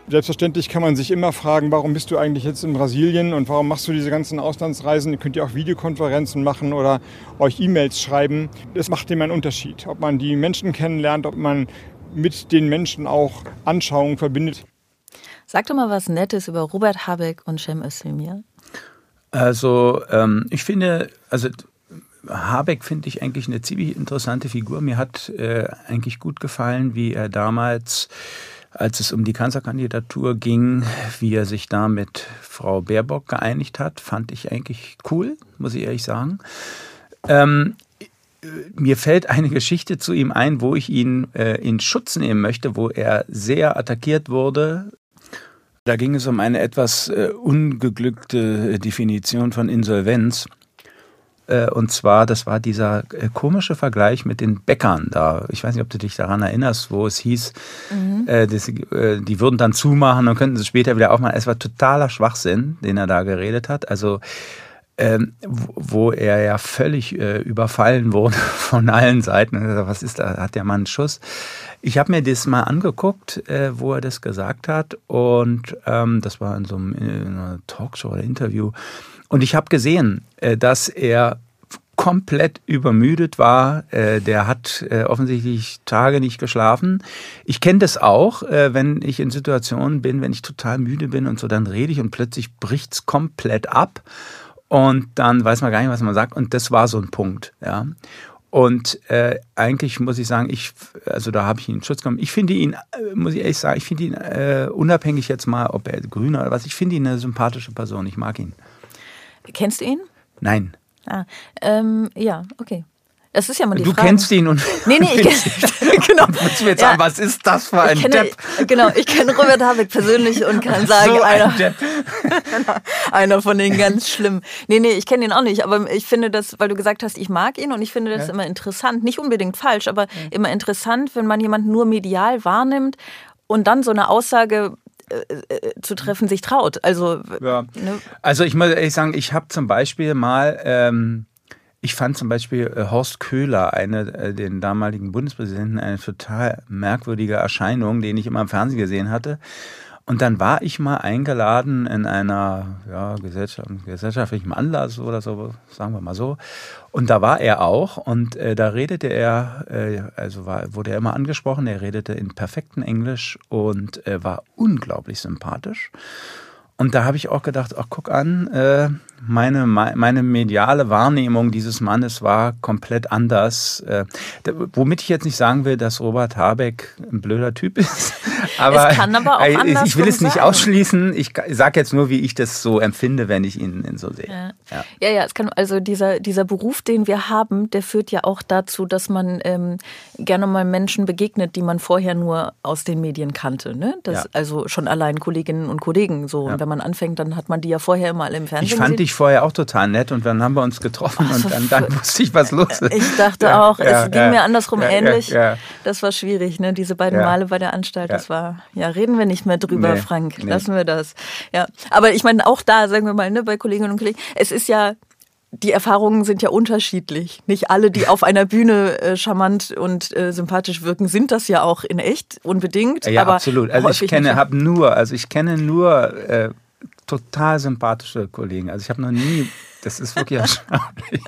Speaker 6: Selbstverständlich kann man sich immer fragen, warum bist du eigentlich jetzt in Brasilien und warum machst du diese ganzen Auslandsreisen? Ihr könnt ja auch Videokonferenzen machen oder euch E-Mails schreiben. Das macht immer einen Unterschied, ob man die Menschen kennenlernt, ob man mit den Menschen auch Anschauungen verbindet.
Speaker 2: Sag doch mal was Nettes über Robert Habeck und Cem Özdemir.
Speaker 1: Also ähm, ich finde, also Habeck finde ich eigentlich eine ziemlich interessante Figur. Mir hat äh, eigentlich gut gefallen, wie er damals, als es um die Kanzlerkandidatur ging, wie er sich da mit Frau Baerbock geeinigt hat. Fand ich eigentlich cool, muss ich ehrlich sagen. Ähm, mir fällt eine Geschichte zu ihm ein, wo ich ihn äh, in Schutz nehmen möchte, wo er sehr attackiert wurde Da ging es um eine etwas äh, ungeglückte Definition von Insolvenz. Äh, und zwar, das war dieser äh, komische Vergleich mit den Bäckern da. Ich weiß nicht, ob du dich daran erinnerst, wo es hieß, mhm. äh, das, die würden dann zumachen und könnten sie später wieder aufmachen. Es war totaler Schwachsinn, den er da geredet hat. Also ähm, wo er ja völlig äh, überfallen wurde von allen Seiten. Was ist da? Hat der Mann einen Schuss? Ich habe mir das mal angeguckt, äh, wo er das gesagt hat. Und ähm, das war in so einem in einer Talkshow oder Interview. Und ich habe gesehen, äh, dass er komplett übermüdet war. Äh, der hat äh, offensichtlich Tage nicht geschlafen. Ich kenne das auch, wenn ich in Situationen bin, wenn ich total müde bin und so, dann rede ich und plötzlich bricht's komplett ab und dann weiß man gar nicht, was man sagt. Und das war so ein Punkt, ja. Und äh, eigentlich muss ich sagen, ich, also da habe ich ihn in Schutz genommen. Ich finde ihn, äh, muss ich ehrlich sagen, ich finde ihn äh, unabhängig jetzt mal, ob er grüner oder was, ich finde ihn eine sympathische Person. Ich mag ihn.
Speaker 2: Kennst du ihn?
Speaker 1: Nein.
Speaker 2: Ah, ähm, ja, okay. Das ist ja mal die
Speaker 1: du
Speaker 2: Frage.
Speaker 1: kennst ihn und
Speaker 2: nee, nee, ich genau.
Speaker 1: Willst du mir jetzt ja. sagen, was ist das für ein
Speaker 2: kenne,
Speaker 1: Depp?
Speaker 2: Genau, ich kenne Robert Habeck persönlich und kann sagen,
Speaker 1: so
Speaker 2: einer,
Speaker 1: ein Depp.
Speaker 2: einer von den ganz schlimmen. Nee, nee, ich kenne ihn auch nicht, aber ich finde das, weil du gesagt hast, ich mag ihn und ich finde das ja. immer interessant, nicht unbedingt falsch, aber ja. immer interessant, wenn man jemanden nur medial wahrnimmt und dann so eine Aussage äh, äh, zu treffen sich traut. Also,
Speaker 1: ja. ne? also ich muss ehrlich sagen, ich habe zum Beispiel mal ähm, ich fand zum Beispiel äh, Horst Köhler, eine, äh, den damaligen Bundespräsidenten, eine total merkwürdige Erscheinung, den ich immer im Fernsehen gesehen hatte. Und dann war ich mal eingeladen in einer ja, Gesellschaft, gesellschaftlichen Anlass oder so, sagen wir mal so. Und da war er auch und äh, da redete er, äh, also war, wurde er immer angesprochen, er redete in perfektem Englisch und äh, war unglaublich sympathisch. Und da habe ich auch gedacht, ach guck an, äh, meine, meine mediale Wahrnehmung dieses Mannes war komplett anders. Äh, womit ich jetzt nicht sagen will, dass Robert Habeck ein blöder Typ ist.
Speaker 2: aber, es kann aber auch
Speaker 1: ich will es nicht sagen. ausschließen. Ich sage jetzt nur, wie ich das so empfinde, wenn ich ihn, ihn so sehe.
Speaker 2: Ja. Ja. ja, ja, es kann, also dieser, dieser Beruf, den wir haben, der führt ja auch dazu, dass man ähm, gerne mal Menschen begegnet, die man vorher nur aus den Medien kannte. Ne? Das, ja. Also schon allein Kolleginnen und Kollegen so. Und wenn man anfängt, dann hat man die ja vorher immer alle im Fernsehen
Speaker 1: ich fand
Speaker 2: gesehen
Speaker 1: dich vorher auch total nett und dann haben wir uns getroffen also, und dann, dann wusste ich, was los ist.
Speaker 2: Ich dachte ja, auch, ja, es ging mir andersrum ähnlich. Das war schwierig, ne? Diese beiden Male bei der Anstalt, das war, ja, reden wir nicht mehr drüber, nee, Frank. Nee. Lassen wir das. Ja. Aber ich meine, auch da, sagen wir mal, ne, bei Kolleginnen und Kollegen, es ist ja die Erfahrungen sind ja unterschiedlich. Nicht alle, die auf einer Bühne äh, charmant und äh, sympathisch wirken, sind das ja auch in echt unbedingt.
Speaker 1: Ja, absolut. Also ich kenne, habe nur, also ich kenne nur äh, total sympathische Kollegen. Also ich habe noch nie, das ist wirklich erstaunlich.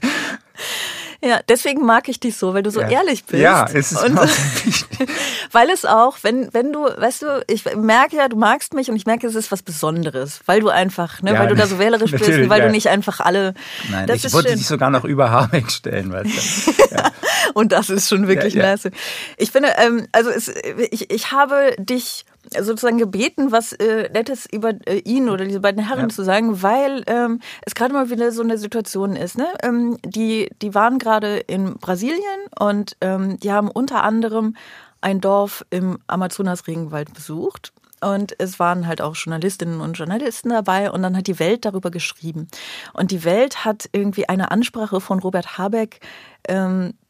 Speaker 2: Ja, deswegen mag ich dich so, weil du so
Speaker 1: ja.
Speaker 2: ehrlich bist.
Speaker 1: Ja, es ist und,
Speaker 2: Weil es auch, wenn, wenn du, weißt du, ich merke ja, du magst mich und ich merke, es ist was Besonderes, weil du einfach, ne, ja, weil du da so wählerisch bist und weil ja. du nicht einfach alle.
Speaker 1: Nein, das ich wollte schön. dich sogar noch über Habeck stellen, weißt
Speaker 2: du. Und das ist schon wirklich ja, nice. Ich finde, ähm, also es, ich, ich habe dich sozusagen gebeten, was äh, Nettes über äh, ihn oder diese beiden Herren ja. zu sagen, weil ähm, es gerade mal wieder so eine Situation ist. Ne? Ähm, die, die waren gerade in Brasilien und ähm, die haben unter anderem ein Dorf im Amazonas-Regenwald besucht. Und es waren halt auch Journalistinnen und Journalisten dabei und dann hat die Welt darüber geschrieben. Und die Welt hat irgendwie eine Ansprache von Robert Habeck ähm, äh,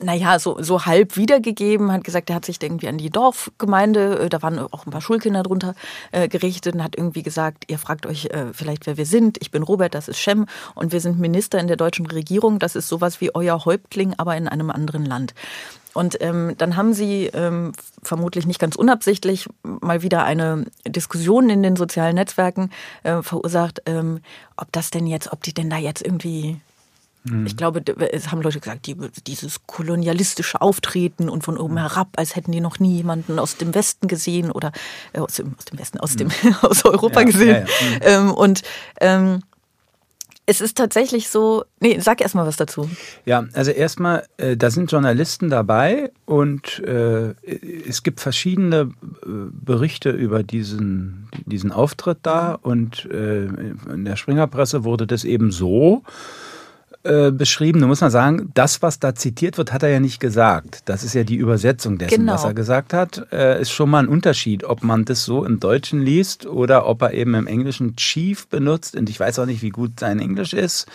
Speaker 2: naja, so, so halb wiedergegeben, hat gesagt, er hat sich irgendwie an die Dorfgemeinde, äh, da waren auch ein paar Schulkinder drunter äh, gerichtet und hat irgendwie gesagt, ihr fragt euch äh, vielleicht, wer wir sind. Ich bin Robert, das ist Shem und wir sind Minister in der deutschen Regierung. Das ist sowas wie euer Häuptling, aber in einem anderen Land. Und ähm, dann haben sie ähm, vermutlich nicht ganz unabsichtlich mal wieder eine Diskussion in den sozialen Netzwerken äh, verursacht, ähm, ob das denn jetzt, ob die denn da jetzt irgendwie. Ich glaube, es haben Leute gesagt, die, dieses kolonialistische Auftreten und von oben mhm. herab, als hätten die noch nie jemanden aus dem Westen gesehen oder äh, aus, dem, aus dem Westen, aus, dem, mhm. aus Europa ja, gesehen. Ja, ja. Mhm. Ähm, und ähm, es ist tatsächlich so, nee, sag erst mal was dazu.
Speaker 1: Ja, also erstmal, äh, da sind Journalisten dabei und äh, es gibt verschiedene äh, Berichte über diesen, diesen Auftritt da und äh, in der Springerpresse wurde das eben so äh, beschrieben. Du musst mal sagen, das, was da zitiert wird, hat er ja nicht gesagt. Das ist ja die Übersetzung dessen,
Speaker 2: Genau.
Speaker 1: was er gesagt hat. Äh, ist schon mal ein Unterschied, ob man das so im Deutschen liest oder ob er eben im Englischen Chief benutzt. Und ich weiß auch nicht, wie gut sein Englisch ist.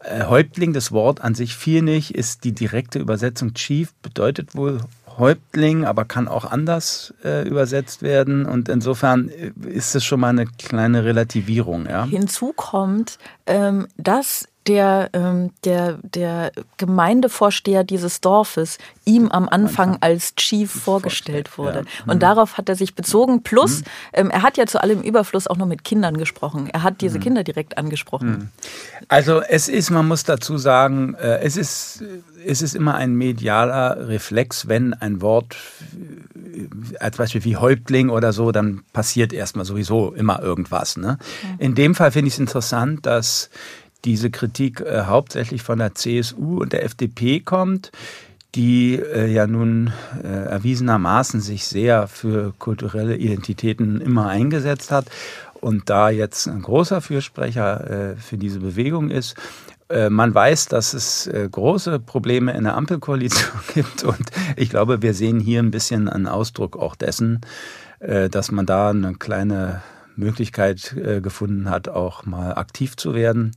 Speaker 1: Äh, Häuptling, das Wort an sich viel nicht, ist die direkte Übersetzung Chief, bedeutet wohl Häuptling, aber kann auch anders äh, übersetzt werden. Und insofern äh, ist es schon mal eine kleine Relativierung. Ja?
Speaker 2: Hinzu kommt, ähm, dass der, ähm, der, der Gemeindevorsteher dieses Dorfes ihm am Anfang als Chief vorgestellt wurde.
Speaker 1: ja. Mhm.
Speaker 2: Und darauf hat er sich bezogen. Plus, ähm, er hat ja zu allem Überfluss auch noch mit Kindern gesprochen. Er hat
Speaker 1: Mhm.
Speaker 2: diese Kinder direkt angesprochen.
Speaker 1: Also es ist, man muss dazu sagen, äh, es ist, es ist immer ein medialer Reflex, wenn ein Wort äh, als Beispiel wie Häuptling oder so, dann passiert erstmal sowieso immer irgendwas. Ne? In dem Fall finde ich es interessant, dass diese Kritik äh, hauptsächlich von der CSU und der FDP kommt, die äh, ja nun äh, erwiesenermaßen sich sehr für kulturelle Identitäten immer eingesetzt hat und da jetzt ein großer Fürsprecher äh, für diese Bewegung ist. Äh, Man weiß, dass es äh, große Probleme in der Ampelkoalition gibt und ich glaube, wir sehen hier ein bisschen einen Ausdruck auch dessen, dass man da eine kleine Möglichkeit äh, gefunden hat, auch mal aktiv zu werden.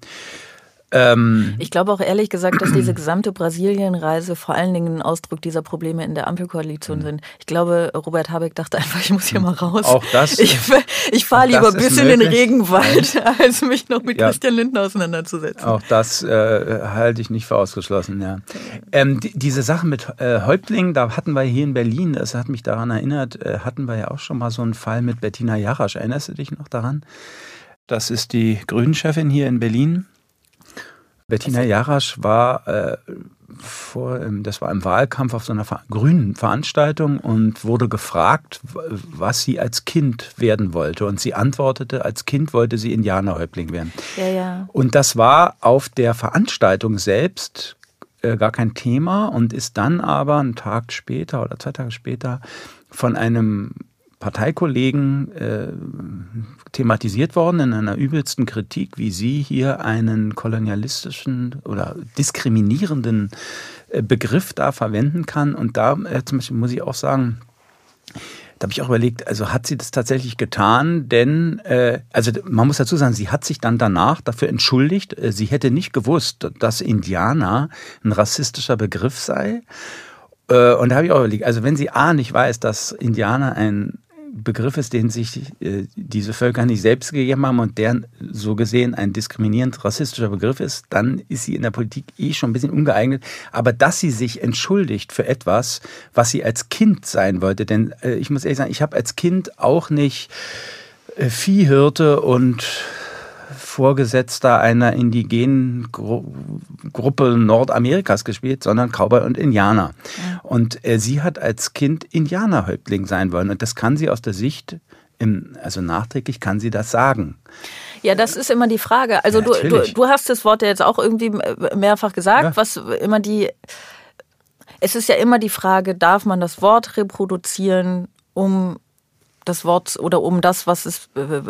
Speaker 1: Ähm,
Speaker 2: Ich glaube auch ehrlich gesagt, dass diese gesamte Brasilienreise vor allen Dingen ein Ausdruck dieser Probleme in der Ampelkoalition sind. Ich glaube, Robert Habeck dachte einfach, ich muss hier mal raus.
Speaker 1: Auch das-
Speaker 2: Ich, ich fahre lieber bis in den. Regenwald, als mich noch mit
Speaker 1: Ja.
Speaker 2: Christian Lindner auseinanderzusetzen.
Speaker 1: Auch das äh, halte ich nicht für ausgeschlossen, ja. Ähm, die, diese Sache mit äh, Häuptling, da hatten wir hier in Berlin, das hat mich daran erinnert, äh, hatten wir ja auch schon mal so einen Fall mit Bettina Jarasch. Erinnerst du dich noch daran? Das ist die Grünen-Chefin hier in Berlin. Bettina Jarasch war äh, vor, das war im Wahlkampf auf so einer Ver grünen Veranstaltung und wurde gefragt, was sie als Kind werden wollte. Und sie antwortete, als Kind wollte sie Indianerhäuptling werden.
Speaker 2: Ja, ja.
Speaker 1: Und das war auf der Veranstaltung selbst äh, gar kein Thema und ist dann aber einen Tag später oder zwei Tage später von einem Parteikollegen äh, thematisiert worden in einer übelsten Kritik, wie sie hier einen kolonialistischen oder diskriminierenden äh, Begriff da verwenden kann. Und da äh, zum Beispiel muss ich auch sagen, da habe ich auch überlegt, also hat sie das tatsächlich getan? Denn, äh, also man muss dazu sagen, sie hat sich dann danach dafür entschuldigt. Äh, Sie hätte nicht gewusst, dass Indianer ein rassistischer Begriff sei. Äh, und da habe ich auch überlegt, also wenn sie A nicht weiß, dass Indianer ein Begriff ist, den sich äh, diese Völker nicht selbst gegeben haben und der so gesehen ein diskriminierend rassistischer Begriff ist, dann ist sie in der Politik eh schon ein bisschen ungeeignet. Aber dass sie sich entschuldigt für etwas, was sie als Kind sein wollte, denn äh, ich muss ehrlich sagen, ich habe als Kind auch nicht äh, Viehhirte und Vorgesetzter einer indigenen Gru Gruppe Nordamerikas gespielt, sondern Cowboy und Indianer. Und äh, sie hat als Kind Indianerhäuptling sein wollen. Und das kann sie aus der Sicht, im, also nachträglich kann sie das sagen.
Speaker 2: Ja, das ist immer die Frage. Also
Speaker 1: Ja,
Speaker 2: du, du, du hast das Wort ja jetzt auch irgendwie mehrfach gesagt,
Speaker 1: Ja.
Speaker 2: was immer die. Es ist ja immer die Frage, darf man das Wort reproduzieren, um das Wort oder um das, was es, äh,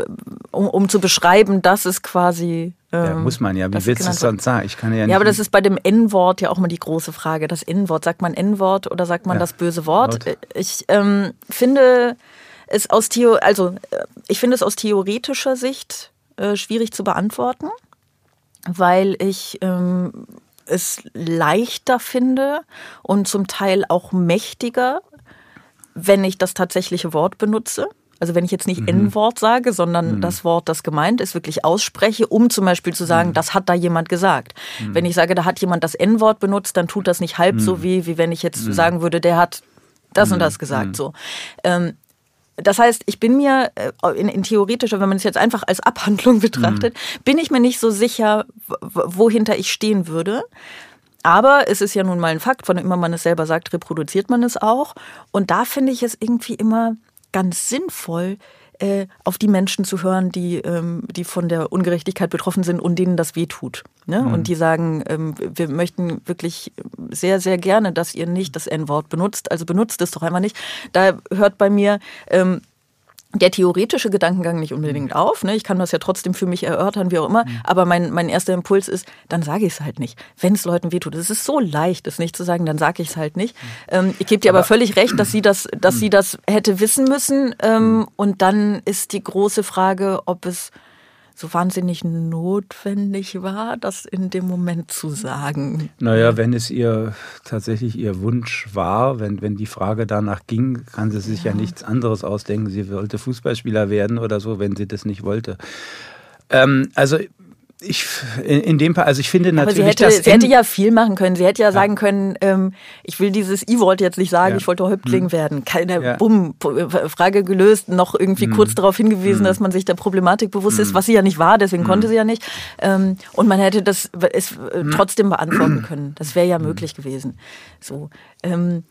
Speaker 2: um, um zu beschreiben, dass es quasi.
Speaker 1: Ja,
Speaker 2: ähm,
Speaker 1: muss man ja. Wie
Speaker 2: das
Speaker 1: willst du es sonst sagen? Ich kann ja nicht.
Speaker 2: Ja, aber das ist bei dem N-Wort ja auch immer die große Frage. Das N-Wort, sagt man N-Wort oder sagt man
Speaker 1: Ja.
Speaker 2: das böse Wort?
Speaker 1: Wort.
Speaker 2: Ich ähm, finde es aus Theo also äh, ich finde es aus theoretischer Sicht äh, schwierig zu beantworten, weil ich ähm, es leichter finde und zum Teil auch mächtiger, wenn ich das tatsächliche Wort benutze. Also wenn ich jetzt nicht N-Wort sage, sondern das Wort, das gemeint ist, wirklich ausspreche, um zum Beispiel zu sagen, das hat da jemand gesagt. Wenn ich sage, da hat jemand das N-Wort benutzt, dann tut das nicht halb so weh, wie wenn ich jetzt sagen würde, der hat das und das gesagt. So. Ähm, das heißt, ich bin mir äh, in, in theoretischer, wenn man es jetzt einfach als Abhandlung betrachtet, bin ich mir nicht so sicher, wohinter ich stehen würde. Aber es ist ja nun mal ein Fakt, wann immer man es selber sagt, reproduziert man es auch. Und da finde ich es irgendwie immer ganz sinnvoll, äh, auf die Menschen zu hören, die, ähm, die von der Ungerechtigkeit betroffen sind und denen das wehtut. Ne? Und die sagen, ähm, wir möchten wirklich sehr, sehr gerne, dass ihr nicht das N-Wort benutzt. Also benutzt es doch einfach nicht. Da hört bei mir ähm, der theoretische Gedankengang nicht unbedingt auf. Ne? Ich kann das ja trotzdem für mich erörtern, wie auch immer. Mhm. Aber mein, mein erster Impuls ist, dann sage ich es halt nicht. Wenn es Leuten wehtut. Es ist so leicht, es nicht zu sagen, dann sage ich es halt nicht. Mhm. Ähm, ich gebe dir aber, aber, völlig recht, dass sie das, dass mhm. sie das hätte wissen müssen. Ähm, und dann ist die große Frage, ob es so wahnsinnig notwendig war, das in dem Moment zu sagen.
Speaker 1: Naja, wenn es ihr tatsächlich ihr Wunsch war, wenn, wenn die Frage danach ging, kann sie sich ja. ja nichts anderes ausdenken. Sie wollte Fußballspieler werden oder so, wenn sie das nicht wollte. Ähm, also ich in, in, dem Fall, also ich finde natürlich,
Speaker 2: Aber sie hätte, dass sie hätte ja viel machen können. Sie hätte ja, ja. sagen können, ähm, ich will dieses, ich wollte jetzt nicht sagen, ja. ich wollte Häuptling hm. werden. Keine, ja. bumm, Frage gelöst, noch irgendwie hm. kurz darauf hingewiesen, hm. dass man sich der Problematik bewusst ist, hm. was sie ja nicht war, deswegen konnte hm. sie ja nicht. Ähm, und man hätte das es, äh, hm. trotzdem beantworten können. Das wäre ja möglich gewesen. So. Ähm,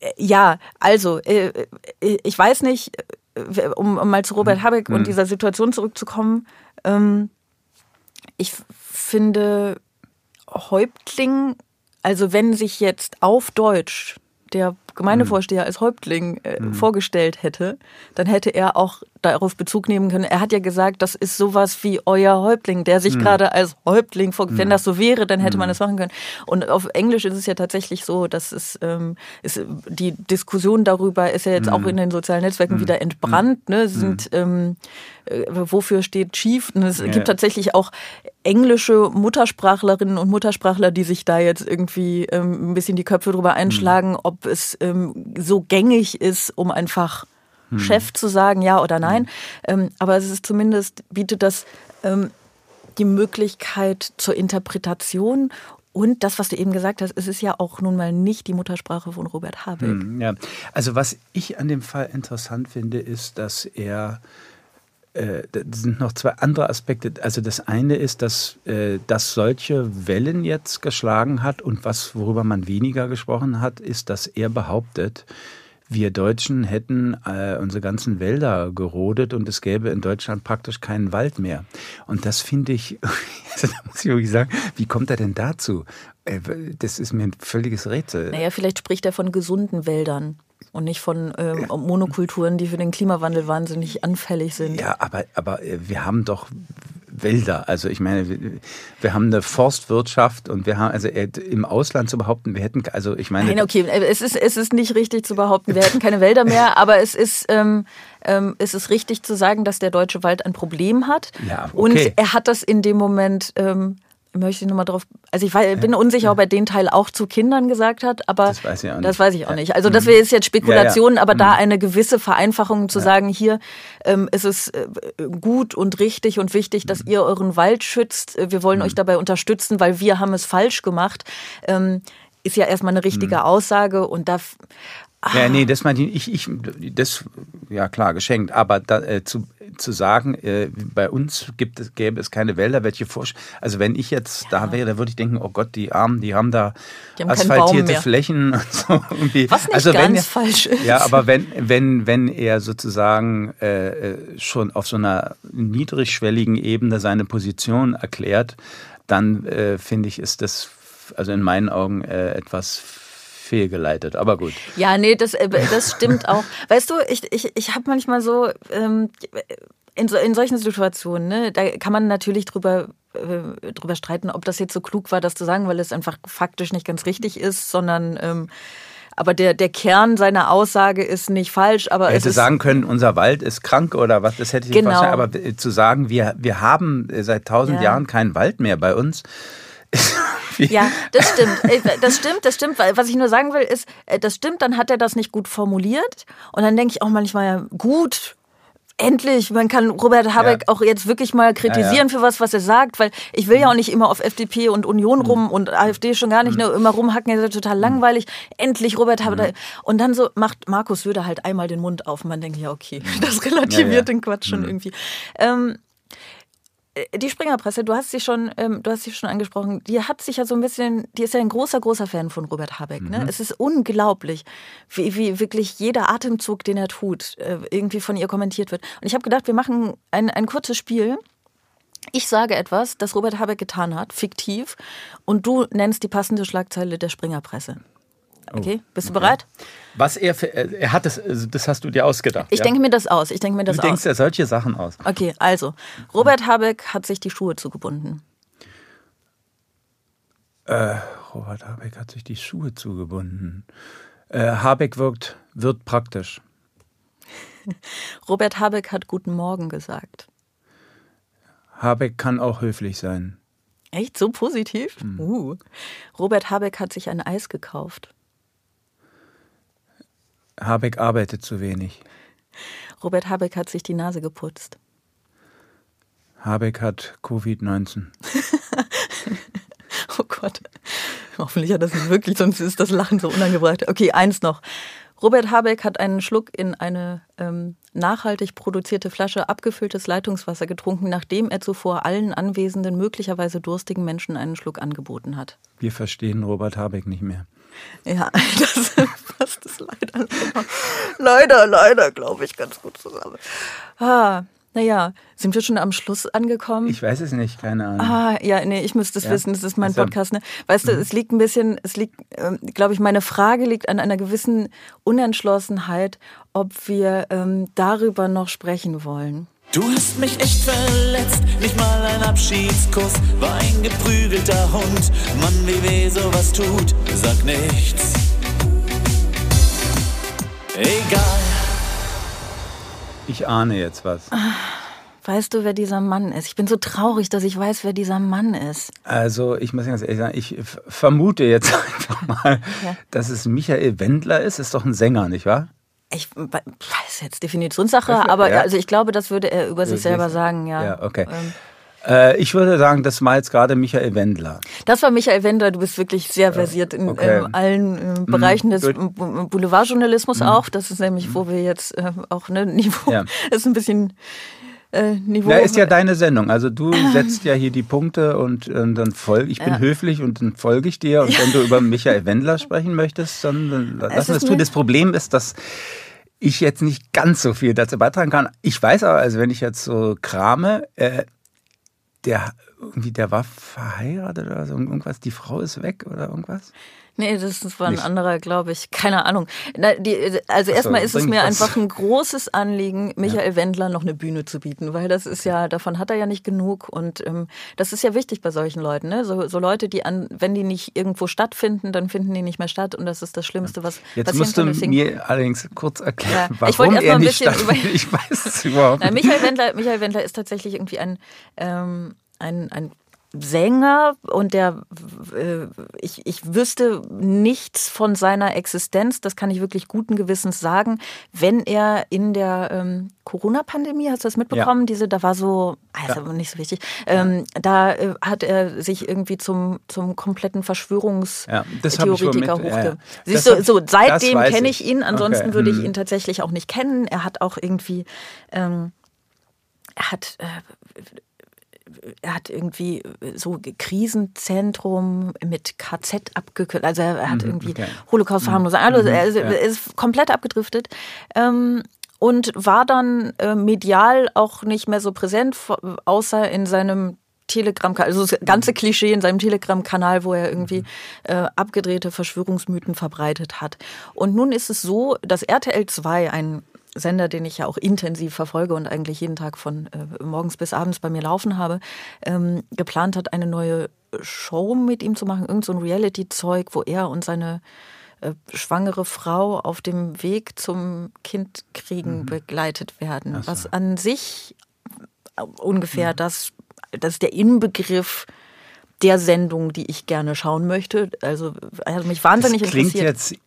Speaker 2: äh, ja, also, äh, äh, ich weiß nicht, äh, um, um mal zu Robert Habeck und dieser Situation zurückzukommen, ähm, ich finde Häuptling, also wenn sich jetzt auf Deutsch der Gemeindevorsteher als Häuptling äh, mhm. vorgestellt hätte, dann hätte er auch darauf Bezug nehmen können. Er hat ja gesagt, das ist sowas wie euer Häuptling, der sich mhm. gerade als Häuptling vorgestellt Wenn mhm. das so wäre, dann hätte man mhm. das machen können. Und auf Englisch ist es ja tatsächlich so, dass es ähm, ist, die Diskussion darüber ist ja jetzt auch mhm. in den sozialen Netzwerken wieder entbrannt. Ne? Sind ähm, äh, wofür steht Chief? Und es ja. gibt tatsächlich auch englische Muttersprachlerinnen und Muttersprachler, die sich da jetzt irgendwie ähm, ein bisschen die Köpfe drüber einschlagen, ob es ähm, so gängig ist, um einfach hm. Chef zu sagen, ja oder nein. Hm. Ähm, aber es ist zumindest, bietet das ähm, die Möglichkeit zur Interpretation und das, was du eben gesagt hast, es ist ja auch nun mal nicht die Muttersprache von Robert Habeck. Hm,
Speaker 1: ja. Also was ich an dem Fall interessant finde, ist, dass er äh, das sind noch zwei andere Aspekte. Also das eine ist, dass äh, das solche Wellen jetzt geschlagen hat und was, worüber man weniger gesprochen hat, ist, dass er behauptet, wir Deutschen hätten äh, unsere ganzen Wälder gerodet und es gäbe in Deutschland praktisch keinen Wald mehr. Und das finde ich, also da muss ich wirklich sagen, wie kommt er denn dazu? Äh, das ist mir ein völliges Rätsel.
Speaker 2: Naja, vielleicht spricht er von gesunden Wäldern und nicht von ähm, Monokulturen, die für den Klimawandel wahnsinnig anfällig sind.
Speaker 1: Ja, aber, aber äh, wir haben doch Wälder. Also ich meine, wir, haben eine Forstwirtschaft und wir haben, also äh, im Ausland zu behaupten, wir hätten, also ich meine.
Speaker 2: Nein, okay, es ist, es ist nicht richtig zu behaupten, wir hätten keine Wälder mehr, aber es ist, ähm, ähm, es ist richtig zu sagen, dass der deutsche Wald ein Problem hat. Ja, okay. Und er hat das in dem Moment ähm, möchte ich nochmal drauf. Also ich bin ja, unsicher, ja. ob er den Teil auch zu Kindern gesagt hat, aber das weiß ich auch nicht. Das weiß ich auch nicht. Also das wäre jetzt Spekulation, ja, aber da mhm. eine gewisse Vereinfachung zu sagen, hier ähm, ist es äh, gut und richtig und wichtig, dass mhm. ihr euren Wald schützt. Wir wollen mhm. euch dabei unterstützen, weil wir haben es falsch gemacht. Ähm, ist ja erstmal eine richtige mhm. Aussage und da
Speaker 1: ja, nee, das meinte ich, ich, das, ja klar, geschenkt, aber da, äh, zu, zu sagen, äh, bei uns gibt es, gäbe es keine Wälder, welche Forsch also wenn ich jetzt ja. da wäre, da würde ich denken, oh Gott, die Armen, die haben da die haben asphaltierte Flächen und so
Speaker 2: irgendwie. Was nicht also ganz wenn, falsch ist.
Speaker 1: Ja, aber wenn, wenn, wenn er sozusagen äh, äh, schon auf so einer niedrigschwelligen Ebene seine Position erklärt, dann äh, finde ich, ist das also in meinen Augen äh, etwas fehlgeleitet, aber gut.
Speaker 2: Ja, nee, das, äh, das stimmt auch. Weißt du, ich, ich, ich habe manchmal so, ähm, in, so, in solchen Situationen, ne, da kann man natürlich drüber äh, drüber streiten, ob das jetzt so klug war, das zu sagen, weil es einfach faktisch nicht ganz richtig ist, sondern ähm, aber der, der Kern seiner Aussage ist nicht falsch. Aber
Speaker 1: er hätte sagen können, unser Wald ist krank oder was, das hätte ich genau. nicht Aber zu sagen, wir, wir haben seit tausend ja. Jahren keinen Wald mehr bei uns,
Speaker 2: ja, das stimmt. Äh, das stimmt, das stimmt. Was ich nur sagen will, ist, äh, das stimmt, dann hat er das nicht gut formuliert. Und dann denke ich auch manchmal, ja, gut, endlich, man kann Robert Habeck ja. auch jetzt wirklich mal kritisieren ja, ja. für was, was er sagt, weil ich will ja auch nicht immer auf FDP und Union rum mhm. und AfD schon gar nicht mhm. immer rumhacken, das ist total mhm. langweilig. Endlich Robert Habeck. Mhm. Und dann so macht Markus Söder halt einmal den Mund auf und man denkt, ja, okay, mhm. das relativiert den Quatsch schon mhm. irgendwie. Ähm, äh, die Springerpresse, du hast sie schon, ähm, du hast sie schon angesprochen, die hat sich ja so ein bisschen, die ist ja ein großer, großer Fan von Robert Habeck. Ne? Mhm. Es ist unglaublich, wie, wie wirklich jeder Atemzug, den er tut, äh, irgendwie von ihr kommentiert wird. Und ich habe gedacht, wir machen ein, ein kurzes Spiel. Ich sage etwas, das Robert Habeck getan hat, fiktiv, und du nennst die passende Schlagzeile der Springerpresse. Okay, bist du bereit?
Speaker 1: Was er für, er hat das, also das hast du dir ausgedacht.
Speaker 2: Ich
Speaker 1: ja?
Speaker 2: denke mir das aus. Ich denke mir das
Speaker 1: du denkst
Speaker 2: aus.
Speaker 1: ja solche Sachen aus.
Speaker 2: Okay, also Robert Habeck hat sich die Schuhe zugebunden.
Speaker 1: Robert Habeck hat sich die Schuhe zugebunden. Äh, Habeck wirkt, wird praktisch.
Speaker 2: Robert Habeck hat Guten Morgen gesagt.
Speaker 1: Habeck kann auch höflich sein.
Speaker 2: Echt so positiv? Uh. Robert Habeck hat sich ein Eis gekauft.
Speaker 1: Habeck arbeitet zu wenig.
Speaker 2: Robert Habeck hat sich die Nase geputzt.
Speaker 1: Habeck hat Covid-19.
Speaker 2: Oh Gott. Hoffentlich hat das nicht wirklich, sonst ist das Lachen so unangebracht. Okay, eins noch. Robert Habeck hat einen Schluck in eine ähm, nachhaltig produzierte Flasche abgefülltes Leitungswasser getrunken, nachdem er zuvor allen anwesenden, möglicherweise durstigen Menschen einen Schluck angeboten hat.
Speaker 1: Wir verstehen Robert Habeck nicht mehr.
Speaker 2: Ja, das fasst es leider, leider, leider, glaube ich, ganz gut zusammen. Ah, naja, sind wir schon am Schluss angekommen?
Speaker 1: Ich weiß es nicht, keine Ahnung.
Speaker 2: Ah, ja, nee, ich müsste es
Speaker 1: Ja.
Speaker 2: wissen, das ist mein
Speaker 1: Also,
Speaker 2: Podcast, ne? Weißt du, es liegt ein bisschen, es liegt, ähm, glaube ich, meine Frage liegt an einer gewissen Unentschlossenheit, ob wir ähm, darüber noch sprechen wollen.
Speaker 3: Du hast mich echt verletzt, nicht mal ein Abschiedskuss war ein geprügelter Hund. Mann, wie weh sowas tut, sag nichts. Egal.
Speaker 1: Ich ahne jetzt was.
Speaker 2: Weißt du, wer dieser Mann ist? Ich bin so traurig, dass ich weiß, wer dieser Mann ist.
Speaker 1: Also ich muss ganz ehrlich sagen, ich vermute jetzt einfach mal,
Speaker 2: Ja.
Speaker 1: dass es Michael Wendler ist. Ist doch ein Sänger, nicht wahr?
Speaker 2: Ich we- weiß jetzt Definitionssache, aber
Speaker 1: ja.
Speaker 2: also ich glaube, das würde er über sich selber sagen, ja.
Speaker 1: Ja, okay.
Speaker 2: Ähm,
Speaker 1: Äh, ich würde sagen, das war jetzt gerade Michael Wendler.
Speaker 2: Das war Michael Wendler, du bist wirklich sehr versiert in
Speaker 1: okay.
Speaker 2: ähm, allen äh, Bereichen des
Speaker 1: gut.
Speaker 2: B- Boulevardjournalismus auch. Das ist nämlich, wo wir jetzt äh, auch ne Niveau,
Speaker 1: Ja.
Speaker 2: ist ein bisschen äh, Niveau.
Speaker 1: Na, ist ja deine Sendung. Also du setzt ja hier die Punkte und, ähm, dann folge ich bin
Speaker 2: Ja.
Speaker 1: höflich und dann folge ich dir. Und wenn du über Michael Wendler sprechen möchtest, dann, dann lass das
Speaker 2: mir-
Speaker 1: tun. Das Problem ist, dass ich jetzt nicht ganz so viel dazu beitragen kann. Ich weiß aber, also wenn ich jetzt so krame, äh, der irgendwie, der war verheiratet oder so, irgendwas, die Frau ist weg oder irgendwas.
Speaker 2: Nee, das war ein
Speaker 1: Nicht.
Speaker 2: anderer, glaube ich. Keine Ahnung. Na, die, also erstmal ist es mir
Speaker 1: was.
Speaker 2: einfach ein großes Anliegen, Michael Wendler noch eine Bühne zu bieten, weil das ist ja, davon hat er ja nicht genug und ähm, das ist ja wichtig bei solchen Leuten. Ne? So, so Leute, die an, wenn die nicht irgendwo stattfinden, dann finden die nicht mehr statt und das ist das Schlimmste, was
Speaker 1: Jetzt
Speaker 2: passieren
Speaker 1: musst
Speaker 2: kann. Deswegen-
Speaker 1: mir allerdings kurz erklären,
Speaker 2: Ja,
Speaker 1: warum er
Speaker 2: ein
Speaker 1: nicht
Speaker 2: bisschen
Speaker 1: stattfindet. Ich weiß es überhaupt nicht.
Speaker 2: Michael Wendler, Michael Wendler ist tatsächlich irgendwie ein, ähm, ein, ein Sänger und der, äh, ich, ich wüsste nichts von seiner Existenz, das kann ich wirklich guten Gewissens sagen, wenn er in der ähm, Corona-Pandemie, hast du das mitbekommen? Diese, da war so, ist aber nicht so wichtig, ähm, da äh, hat er sich irgendwie zum, zum kompletten
Speaker 1: Ja,
Speaker 2: Verschwörungstheoretiker
Speaker 1: ja,
Speaker 2: hochge...
Speaker 1: ja.
Speaker 2: Siehst
Speaker 1: Das
Speaker 2: du, so,
Speaker 1: das
Speaker 2: seitdem kenne
Speaker 1: ich.
Speaker 2: ihn, ansonsten
Speaker 1: Okay,
Speaker 2: würde ich
Speaker 1: hm.
Speaker 2: ihn tatsächlich auch nicht kennen. Er hat auch irgendwie, ähm, er hat, äh, er hat irgendwie so Krisenzentrum mit KZ abgekürzt, also er hat irgendwie
Speaker 1: Mhm, okay.
Speaker 2: Holocaust verharmlosen, also er ist,
Speaker 1: ja.
Speaker 2: ist komplett abgedriftet. Ähm, und war dann äh, medial auch nicht mehr so präsent, außer in seinem Telegram, also das ganze Klischee in seinem Telegram-Kanal, wo er irgendwie äh, abgedrehte Verschwörungsmythen verbreitet hat. Und nun ist es so, dass RTL 2, ein Sender, den ich ja auch intensiv verfolge und eigentlich jeden Tag von äh, morgens bis abends bei mir laufen habe, ähm, geplant hat, eine neue Show mit ihm zu machen, irgend so ein Reality-Zeug, wo er und seine äh, schwangere Frau auf dem Weg zum Kindkriegen begleitet werden. Was an sich ungefähr das, das ist der Inbegriff der Sendung, die ich gerne schauen möchte. Also er hat mich wahnsinnig
Speaker 1: das klingt
Speaker 2: interessiert.
Speaker 1: jetzt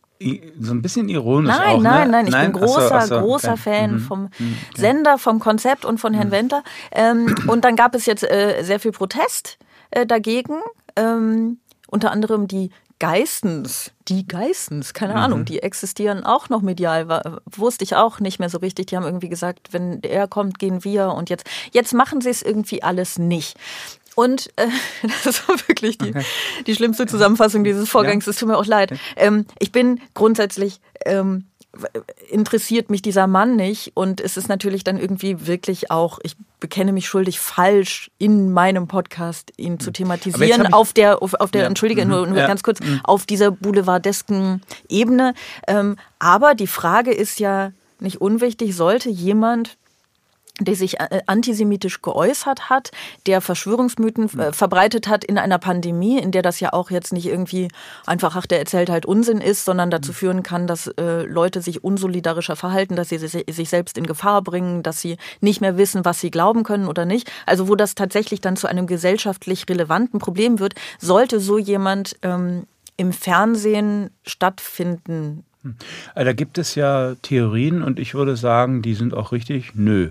Speaker 1: so ein bisschen ironisch
Speaker 2: Nein,
Speaker 1: auch,
Speaker 2: nein,
Speaker 1: ne?
Speaker 2: nein, ich bin
Speaker 1: ach so,
Speaker 2: großer,
Speaker 1: ach so,
Speaker 2: großer. Fan
Speaker 1: Mhm.
Speaker 2: vom Sender, vom Konzept und von Herrn Wendler. Ähm, und dann gab es jetzt äh, sehr viel Protest äh, dagegen. Ähm, unter anderem die Geistens, die Geistens, keine
Speaker 1: Mhm.
Speaker 2: Ahnung, die existieren auch noch medial, wusste ich auch nicht mehr so richtig. Die haben irgendwie gesagt, wenn er kommt, gehen wir und jetzt, jetzt machen sie es irgendwie alles nicht. Und äh, das war wirklich die, die schlimmste Zusammenfassung dieses Vorgangs. Es tut mir auch leid. Ähm, ich bin grundsätzlich ähm, interessiert mich dieser Mann nicht. Und es ist natürlich dann irgendwie wirklich auch, ich bekenne mich schuldig, falsch in meinem Podcast ihn zu thematisieren. Auf der, auf, auf der, ja. entschuldige, mhm. nur, nur ja. ganz kurz, mhm. auf dieser boulevardesken Ebene. Ähm, aber die Frage ist ja nicht unwichtig, sollte jemand der sich äh, antisemitisch geäußert hat, der Verschwörungsmythen äh, verbreitet hat in einer Pandemie, in der das ja auch jetzt nicht irgendwie einfach, ach, der erzählt halt Unsinn ist, sondern dazu führen kann, dass äh, Leute sich unsolidarischer verhalten, dass sie sich selbst in Gefahr bringen, dass sie nicht mehr wissen, was sie glauben können oder nicht. Also wo das tatsächlich dann zu einem gesellschaftlich relevanten Problem wird, sollte so jemand ähm, im Fernsehen stattfinden.
Speaker 1: Hm. Da gibt es ja Theorien und ich würde sagen, die sind auch richtig. Nö.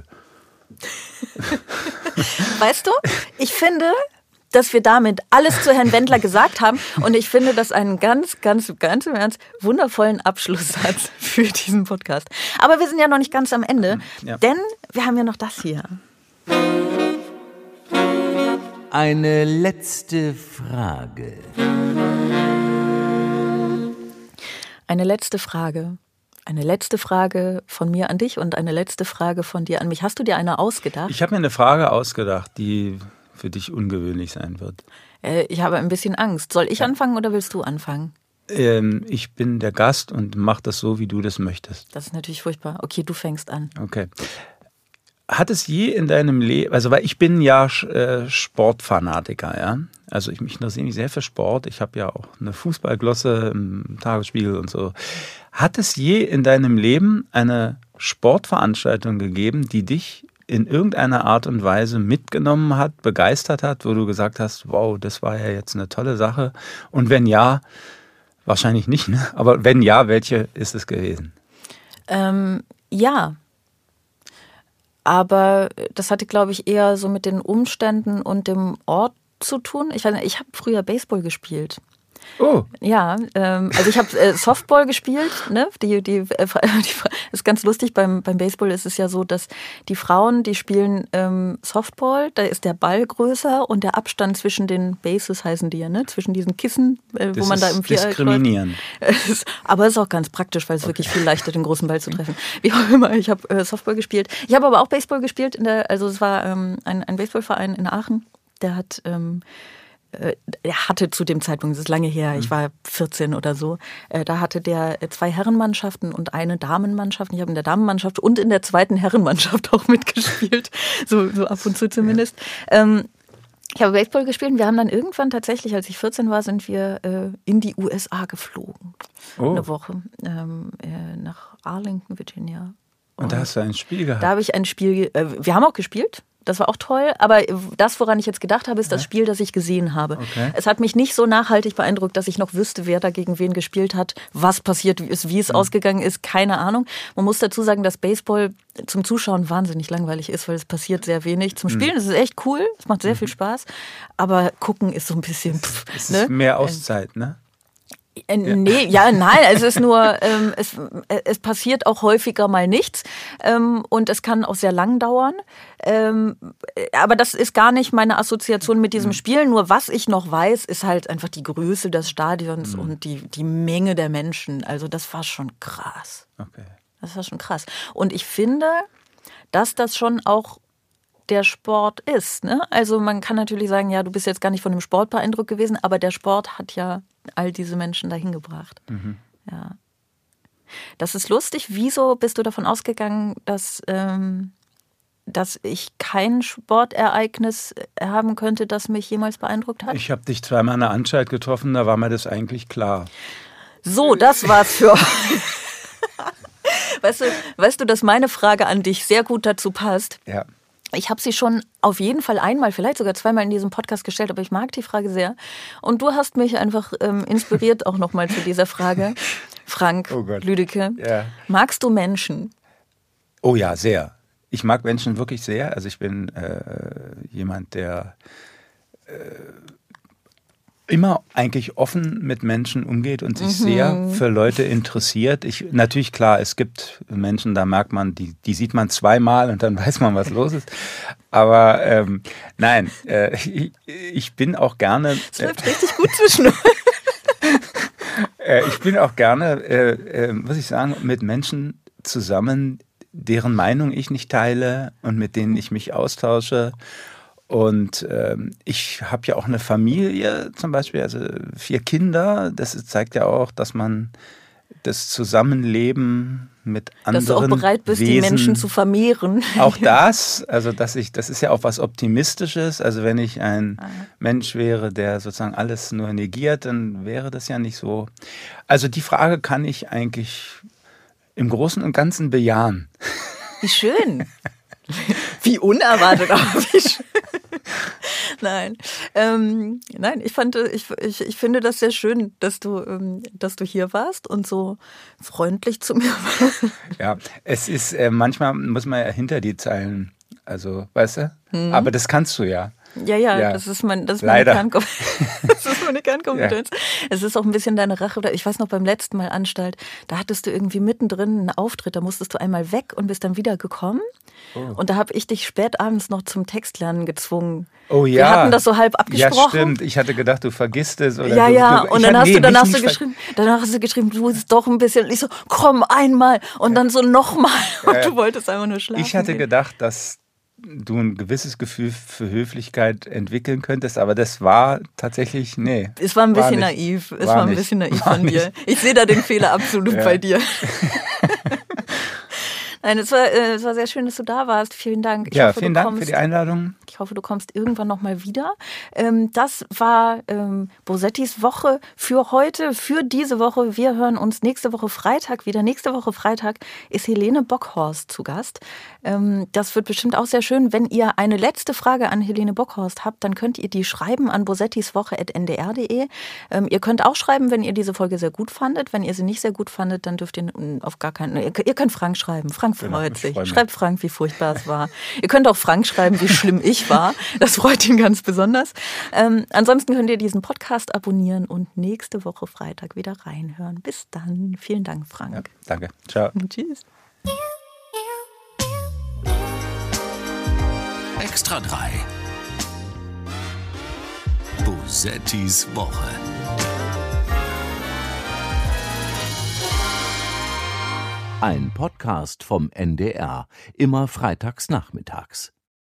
Speaker 2: weißt du, ich finde, dass wir damit alles zu Herrn Wendler gesagt haben. Und ich finde das einen ganz, ganz, ganz im Ernst wundervollen Abschlusssatz für diesen Podcast. Aber wir sind ja noch nicht ganz am Ende, ja. denn wir haben ja noch das hier.
Speaker 3: Eine letzte Frage.
Speaker 2: Eine letzte Frage. Eine letzte Frage von mir an dich und eine letzte Frage von dir an mich. Hast du dir eine ausgedacht?
Speaker 1: Ich habe mir eine Frage ausgedacht, die für dich ungewöhnlich sein wird.
Speaker 2: Äh, ich habe ein bisschen Angst. Soll ich ja. anfangen oder willst du anfangen?
Speaker 1: Ähm, ich bin der Gast und mach das so, wie du das möchtest.
Speaker 2: Das ist natürlich furchtbar. Okay, du fängst an.
Speaker 1: Okay. Hat es je in deinem Leben, also weil ich bin ja äh, Sportfanatiker, ja. Also ich mich interessiere mich sehr für Sport. Ich habe ja auch eine Fußballglosse im Tagesspiegel und so. Hat es je in deinem Leben eine Sportveranstaltung gegeben, die dich in irgendeiner Art und Weise mitgenommen hat, begeistert hat, wo du gesagt hast, wow, das war ja jetzt eine tolle Sache? Und wenn ja, wahrscheinlich nicht, ne? aber wenn ja, welche ist es gewesen?
Speaker 2: Ähm, ja. Aber das hatte, glaube ich, eher so mit den Umständen und dem Ort zu tun. Ich, ich habe früher Baseball gespielt.
Speaker 1: Oh.
Speaker 2: Ja, ähm, also ich habe äh, Softball gespielt. Ne? Die, die, äh, die, ist ganz lustig. Beim, beim Baseball ist es ja so, dass die Frauen, die spielen ähm, Softball, da ist der Ball größer und der Abstand zwischen den Bases heißen die ja, ne? zwischen diesen Kissen, äh, wo man da im
Speaker 1: Viereck diskriminieren.
Speaker 2: aber es ist auch ganz praktisch, weil es okay. wirklich viel leichter den großen Ball zu treffen. Wie auch immer, ich habe äh, Softball gespielt. Ich habe aber auch Baseball gespielt. In der, also es war ähm, ein, ein Baseballverein in Aachen. Der hat ähm, äh, er hatte zu dem Zeitpunkt, das ist lange her, ich mhm. war 14 oder so, äh, da hatte der zwei Herrenmannschaften und eine Damenmannschaft. Ich habe in der Damenmannschaft und in der zweiten Herrenmannschaft auch mitgespielt, so, so ab und zu zumindest. Ja. Ähm, ich habe Baseball gespielt und wir haben dann irgendwann tatsächlich, als ich 14 war, sind wir äh, in die USA geflogen. Oh. Eine Woche ähm, nach Arlington, Virginia.
Speaker 1: Und, und, da hast du ein Spiel gehabt?
Speaker 2: Da habe ich ein Spiel, wir haben auch gespielt. Das war auch toll. Aber das, woran ich jetzt gedacht habe, ist das Spiel, das ich gesehen habe. Okay. Es hat mich nicht so nachhaltig beeindruckt, dass ich noch wüsste, wer da gegen wen gespielt hat, was passiert ist, wie es mhm. ausgegangen ist. Keine Ahnung. Man muss dazu sagen, dass Baseball zum Zuschauen wahnsinnig langweilig ist, weil es passiert sehr wenig. Zum mhm. Spielen mhm. ist es echt cool. Es macht sehr mhm. viel Spaß. Aber gucken ist so ein bisschen. Pff,
Speaker 1: es ist ne? mehr Auszeit, ne?
Speaker 2: Äh, nee, ja, nein, es ist nur, ähm, es, äh, es passiert auch häufiger mal nichts ähm, und es kann auch sehr lang dauern. Ähm, aber das ist gar nicht meine Assoziation mit diesem mhm. Spiel. Nur was ich noch weiß, ist halt einfach die Größe des Stadions mhm. und die, die Menge der Menschen. Also das war schon krass. Okay. Das war schon krass. Und ich finde, dass das schon auch der Sport ist. Ne? Also man kann natürlich sagen, ja, du bist jetzt gar nicht von dem Sport beeindruckt gewesen, aber der Sport hat ja all diese Menschen dahin gebracht. Mhm. Ja. Das ist lustig. Wieso bist du davon ausgegangen, dass, ähm, dass ich kein Sportereignis haben könnte, das mich jemals beeindruckt hat?
Speaker 1: Ich habe dich zweimal in der Anstalt getroffen, da war mir das eigentlich klar.
Speaker 2: So, das war's für. weißt, du, weißt du, dass meine Frage an dich sehr gut dazu passt?
Speaker 1: Ja.
Speaker 2: Ich habe sie schon auf jeden Fall einmal, vielleicht sogar zweimal in diesem Podcast gestellt, aber ich mag die Frage sehr. Und du hast mich einfach ähm, inspiriert auch nochmal zu dieser Frage. Frank oh Lüdecke, ja. magst du Menschen?
Speaker 1: Oh ja, sehr. Ich mag Menschen wirklich sehr. Also ich bin äh, jemand, der äh, immer eigentlich offen mit Menschen umgeht und sich mhm. sehr für Leute interessiert. Ich, natürlich klar, es gibt Menschen, da merkt man, die, die sieht man zweimal und dann weiß man, was los ist. Aber ähm, nein, äh, ich, ich, bin auch gerne.
Speaker 2: Es läuft äh, richtig gut zwischen
Speaker 1: Äh, ich bin auch gerne, äh, äh, muss ich sagen, mit Menschen zusammen, deren Meinung ich nicht teile und mit denen ich mich austausche. Und ähm, ich habe ja auch eine Familie zum Beispiel, also vier Kinder. Das zeigt ja auch, dass man das Zusammenleben mit anderen
Speaker 2: Dass du auch bereit bist,
Speaker 1: Wesen,
Speaker 2: die Menschen zu vermehren.
Speaker 1: Auch das, also dass ich, das ist ja auch was Optimistisches. Also wenn ich ein
Speaker 2: Ah.
Speaker 1: Mensch wäre, der sozusagen alles nur negiert, dann wäre das ja nicht so. Also die Frage kann ich eigentlich im Großen und Ganzen bejahen.
Speaker 2: Wie schön. Wie unerwartet, aber wie schön. Nein, ähm, nein, ich fand, ich, ich, ich finde das sehr schön, dass du, ähm, dass du hier warst und so freundlich zu mir warst.
Speaker 1: Ja, es ist, äh, manchmal muss man ja hinter die Zeilen, also, weißt du?
Speaker 2: Mhm.
Speaker 1: Aber das kannst du ja.
Speaker 2: Ja, ja,
Speaker 1: Ja.
Speaker 2: das ist mein, das ist meine. Das ist meine Kernkompetenz. Es ist auch ein bisschen deine Rache. Ich weiß noch beim letzten Mal Anstalt, da hattest du irgendwie mittendrin einen Auftritt, da musstest du einmal weg und bist dann wieder gekommen.
Speaker 1: Oh.
Speaker 2: Und da habe ich dich spät abends noch zum Textlernen gezwungen.
Speaker 1: Oh ja.
Speaker 2: Wir hatten das so halb
Speaker 1: Ja,
Speaker 2: abgesprochen.
Speaker 1: stimmt. Ich hatte gedacht, du vergisst es. Oder
Speaker 2: Ja,
Speaker 1: du,
Speaker 2: ja,
Speaker 1: du,
Speaker 2: und dann
Speaker 1: hatte-
Speaker 2: hast
Speaker 1: nee,
Speaker 2: du danach so
Speaker 1: nicht ver-
Speaker 2: geschrieben, danach hast du geschrieben, du bist doch ein bisschen, ich so, komm einmal und dann so nochmal und
Speaker 1: Ja, ja.
Speaker 2: du wolltest einfach nur schlafen.
Speaker 1: Ich hatte
Speaker 2: gehen.
Speaker 1: gedacht, dass du ein gewisses Gefühl für Höflichkeit entwickeln könntest, aber das war tatsächlich, nee.
Speaker 2: Es war ein bisschen
Speaker 1: nicht.
Speaker 2: naiv. Es
Speaker 1: War
Speaker 2: war, ein
Speaker 1: nicht.
Speaker 2: bisschen naiv
Speaker 1: War
Speaker 2: von dir.
Speaker 1: nicht.
Speaker 2: Ich sehe da den Fehler absolut
Speaker 1: Ja.
Speaker 2: bei dir. Nein, es war, äh, es war sehr schön, dass du da warst. Vielen Dank. Ich
Speaker 1: ja,
Speaker 2: hoffe,
Speaker 1: vielen Dank für die Einladung.
Speaker 2: Ich hoffe, du kommst irgendwann noch mal wieder. Ähm, das war ähm, Bosettis Woche für heute, für diese Woche. Wir hören uns nächste Woche Freitag wieder. Nächste Woche Freitag ist Helene Bockhorst zu Gast. Ähm, das wird bestimmt auch sehr schön. Wenn ihr eine letzte Frage an Helene Bockhorst habt, dann könnt ihr die schreiben an bosettiswoche.ndr.de. Ihr könnt auch schreiben, wenn ihr diese Folge sehr gut fandet. Wenn ihr sie nicht sehr gut fandet, dann dürft ihr auf gar keinen. Ihr ihr könnt Frank schreiben. Frank
Speaker 1: Genau,
Speaker 2: freut
Speaker 1: ich
Speaker 2: sich. Schreibt Frank, wie furchtbar es war. Ihr könnt auch Frank schreiben, wie schlimm ich war. Das freut ihn ganz besonders. Ähm, ansonsten könnt ihr diesen Podcast abonnieren und nächste Woche Freitag wieder reinhören. Bis dann. Vielen Dank, Frank.
Speaker 1: Ja, danke. Ciao.
Speaker 2: Tschüss.
Speaker 3: Extra 3. Bosettis Woche.
Speaker 7: Ein Podcast vom NDR, immer freitags nachmittags.